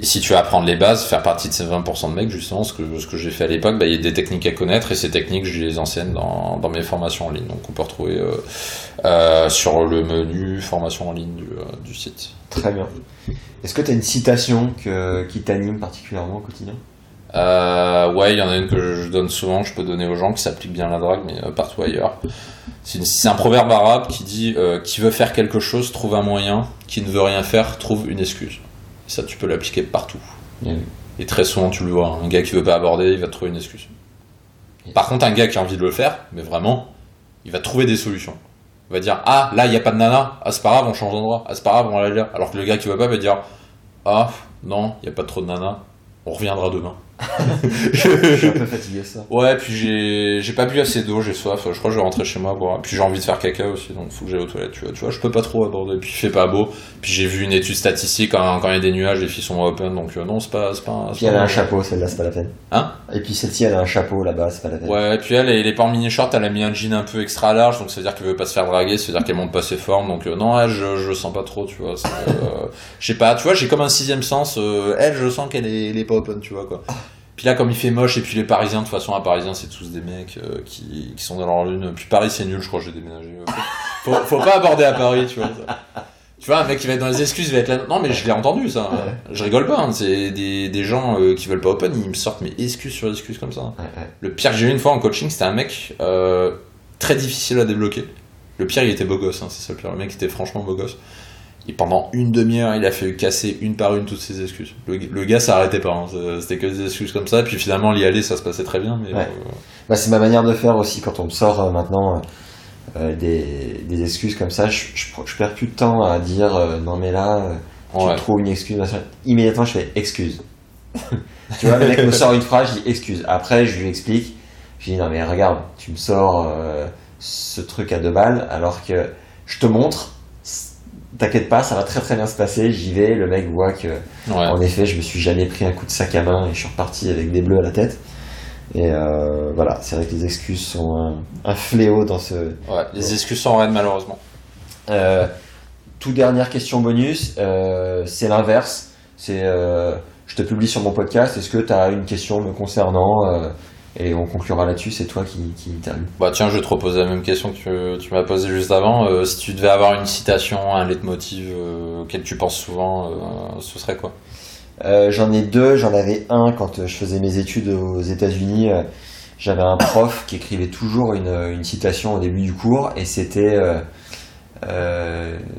Et si tu veux apprendre les bases, faire partie de ces 20% de mecs, justement, ce que, ce que j'ai fait à l'époque, bah, il y a des techniques à connaître et ces techniques, je les enseigne dans, dans mes formations en ligne. Donc on peut retrouver euh, euh, sur le menu formation en ligne du, euh, du site. Très bien. Est-ce que tu as une citation que, qui t'anime particulièrement au quotidien? Euh, ouais, il y en a une que je donne souvent, je peux donner aux gens, qui s'applique bien à la drague, mais euh, partout ailleurs. C'est un proverbe arabe qui dit euh, Qui veut faire quelque chose trouve un moyen, qui ne veut rien faire trouve une excuse. Et ça, tu peux l'appliquer partout. Et très souvent, tu le vois, un gars qui veut pas aborder, il va trouver une excuse. Par contre, un gars qui a envie de le faire, mais vraiment, il va trouver des solutions. Il va dire Ah, là, il n'y a pas de nana, ah, c'est pas grave, on change d'endroit, ah, c'est pas grave, on va aller là. Alors que le gars qui veut pas va dire Ah, non, il n'y a pas trop de nana, on reviendra demain. Je suis un peu fatigué ça. Ouais, puis j'ai j'ai pas bu assez d'eau, j'ai soif, je crois que je vais rentrer chez moi boire. Puis j'ai envie de faire caca aussi, donc faut que j'aille aux toilettes, tu vois. Tu vois, je peux pas trop aborder, puis il fait pas beau. Puis j'ai vu une étude statistique, quand, quand il y a des nuages, les filles sont open, donc euh, non, c'est pas, c'est pas, c'est Puis elle a un chapeau, celle-là, c'est pas la peine. Hein? Et puis celle-ci, elle a un chapeau là-bas, c'est pas la peine. Ouais, et puis elle, elle est pas en mini short, elle a mis un jean un peu extra large, donc ça veut dire qu'elle veut pas se faire draguer, ça veut dire qu'elle monte pas ses formes, donc euh, non, elle, je, je sens pas trop, tu vois. euh, je sais pas, tu vois, j'ai comme un sixième sens, elle, je sens qu'elle est, elle est pas open, tu vois, quoi. Puis là, comme il fait moche, et puis les Parisiens, de toute façon, à Parisiens, c'est tous des mecs euh, qui, qui sont dans leur lune. Puis Paris, c'est nul, je crois, j'ai déménagé. Faut, faut pas aborder à Paris, tu vois. ça. Tu vois, un mec qui va être dans les excuses, il va être là. Non, mais je l'ai entendu, ça. Je rigole pas, hein, c'est des, des gens euh, qui veulent pas open, ils me sortent mes excuses sur excuses comme ça. Ouais, ouais. Le pire que j'ai eu une fois en coaching, c'était un mec euh, très difficile à débloquer. Le pire, il était beau gosse, hein, c'est ça le pire. Le mec était franchement beau gosse. Et pendant une demi-heure, il a fait casser une par une toutes ses excuses. Le, le gars s'arrêtait pas, hein, c'était que des excuses comme ça. Puis finalement, l'y aller, ça se passait très bien. Mais Ouais. euh, Bah, c'est ma manière de faire aussi quand on me sort euh, maintenant euh, des, des excuses comme ça. Je, je, je perds plus de temps à dire non, mais là, tu ouais. trouves une excuse. Immédiatement, je fais excuse. tu vois, le mec me sort une phrase, je dis excuse. Après, je lui explique. Je dis non, mais regarde, tu me sors ce truc à deux balles alors que je te montre. T'inquiète pas, ça va très très bien se passer. J'y vais, le mec voit que Ouais. en effet, je me suis jamais pris un coup de sac à main et je suis reparti avec des bleus à la tête. Et euh, voilà, c'est vrai que les excuses sont un, un fléau dans ce. Ouais, les excuses sont raides, malheureusement. Euh, toute dernière question bonus, euh, c'est l'inverse. C'est, euh, je te publie sur mon podcast. Est-ce que tu as une question me concernant Et on conclura là-dessus. C'est toi qui, qui interviewe. Bah tiens, je vais te reposer la même question que tu, tu m'as posée juste avant. Euh, si tu devais avoir une citation, un leitmotiv euh, auquel tu penses souvent, euh, ce serait quoi? Euh, j'en ai deux. J'en avais un quand je faisais mes études aux États-Unis. J'avais un prof qui écrivait toujours une, une citation au début du cours et c'était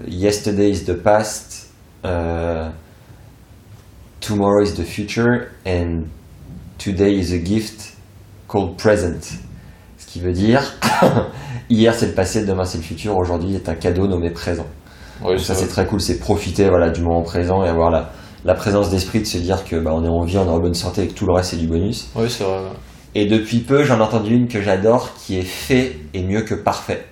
Yesterday is the past, Tomorrow is the future and today is a gift called present. Ce qui veut dire hier c'est le passé, demain c'est le futur, aujourd'hui est un cadeau nommé présent. Oui, ça c'est très cool, c'est profiter voilà, du moment présent et avoir la, la présence d'esprit de se dire que bah, on est en vie, on est en bonne santé et que tout le reste c'est du bonus. Oui, c'est vrai. Et depuis peu, j'en ai entendu une que j'adore qui est fait est mieux que parfait.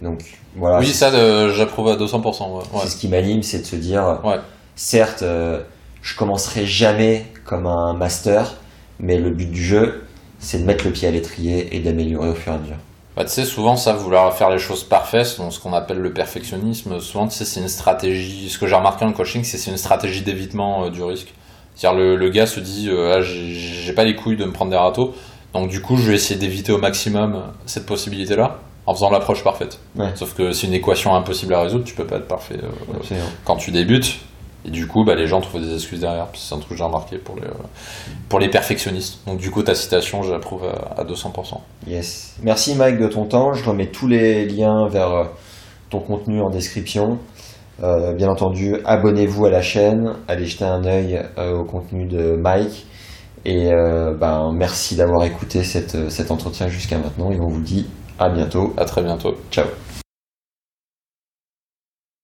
Et donc voilà, oui, ça, euh, j'approuve à 200%. Ouais. Ouais. c'est ce qui m'anime, c'est de se dire, Ouais. certes, euh, je commencerai jamais comme un master, mais le but du jeu, c'est de mettre le pied à l'étrier et d'améliorer au fur et à mesure. Bah, tu sais, souvent, ça, vouloir faire les choses parfaites, donc ce qu'on appelle le perfectionnisme, souvent, tu sais, c'est une stratégie. Ce que j'ai remarqué en coaching, c'est une stratégie d'évitement euh, du risque. C'est-à-dire, le, le gars se dit, euh, ah, j'ai j'ai pas les couilles de me prendre des râteaux, donc du coup, je vais essayer d'éviter au maximum cette possibilité-là, en faisant l'approche parfaite. Ouais. Sauf que c'est une équation impossible à résoudre, tu peux pas être parfait euh, quand tu débutes. Et du coup, bah, les gens trouvent des excuses derrière. C'est un truc que j'ai remarqué pour les, euh, pour les perfectionnistes. Donc, du coup, ta citation, j'approuve à, à 200%. Yes. Merci Mike de ton temps. Je remets tous les liens vers euh, ton contenu en description. Euh, bien entendu, abonnez-vous à la chaîne, allez jeter un œil euh, au contenu de Mike. Et euh, ben, merci d'avoir écouté cette, cet entretien jusqu'à maintenant. Et on vous dit à bientôt. À très bientôt. Ciao.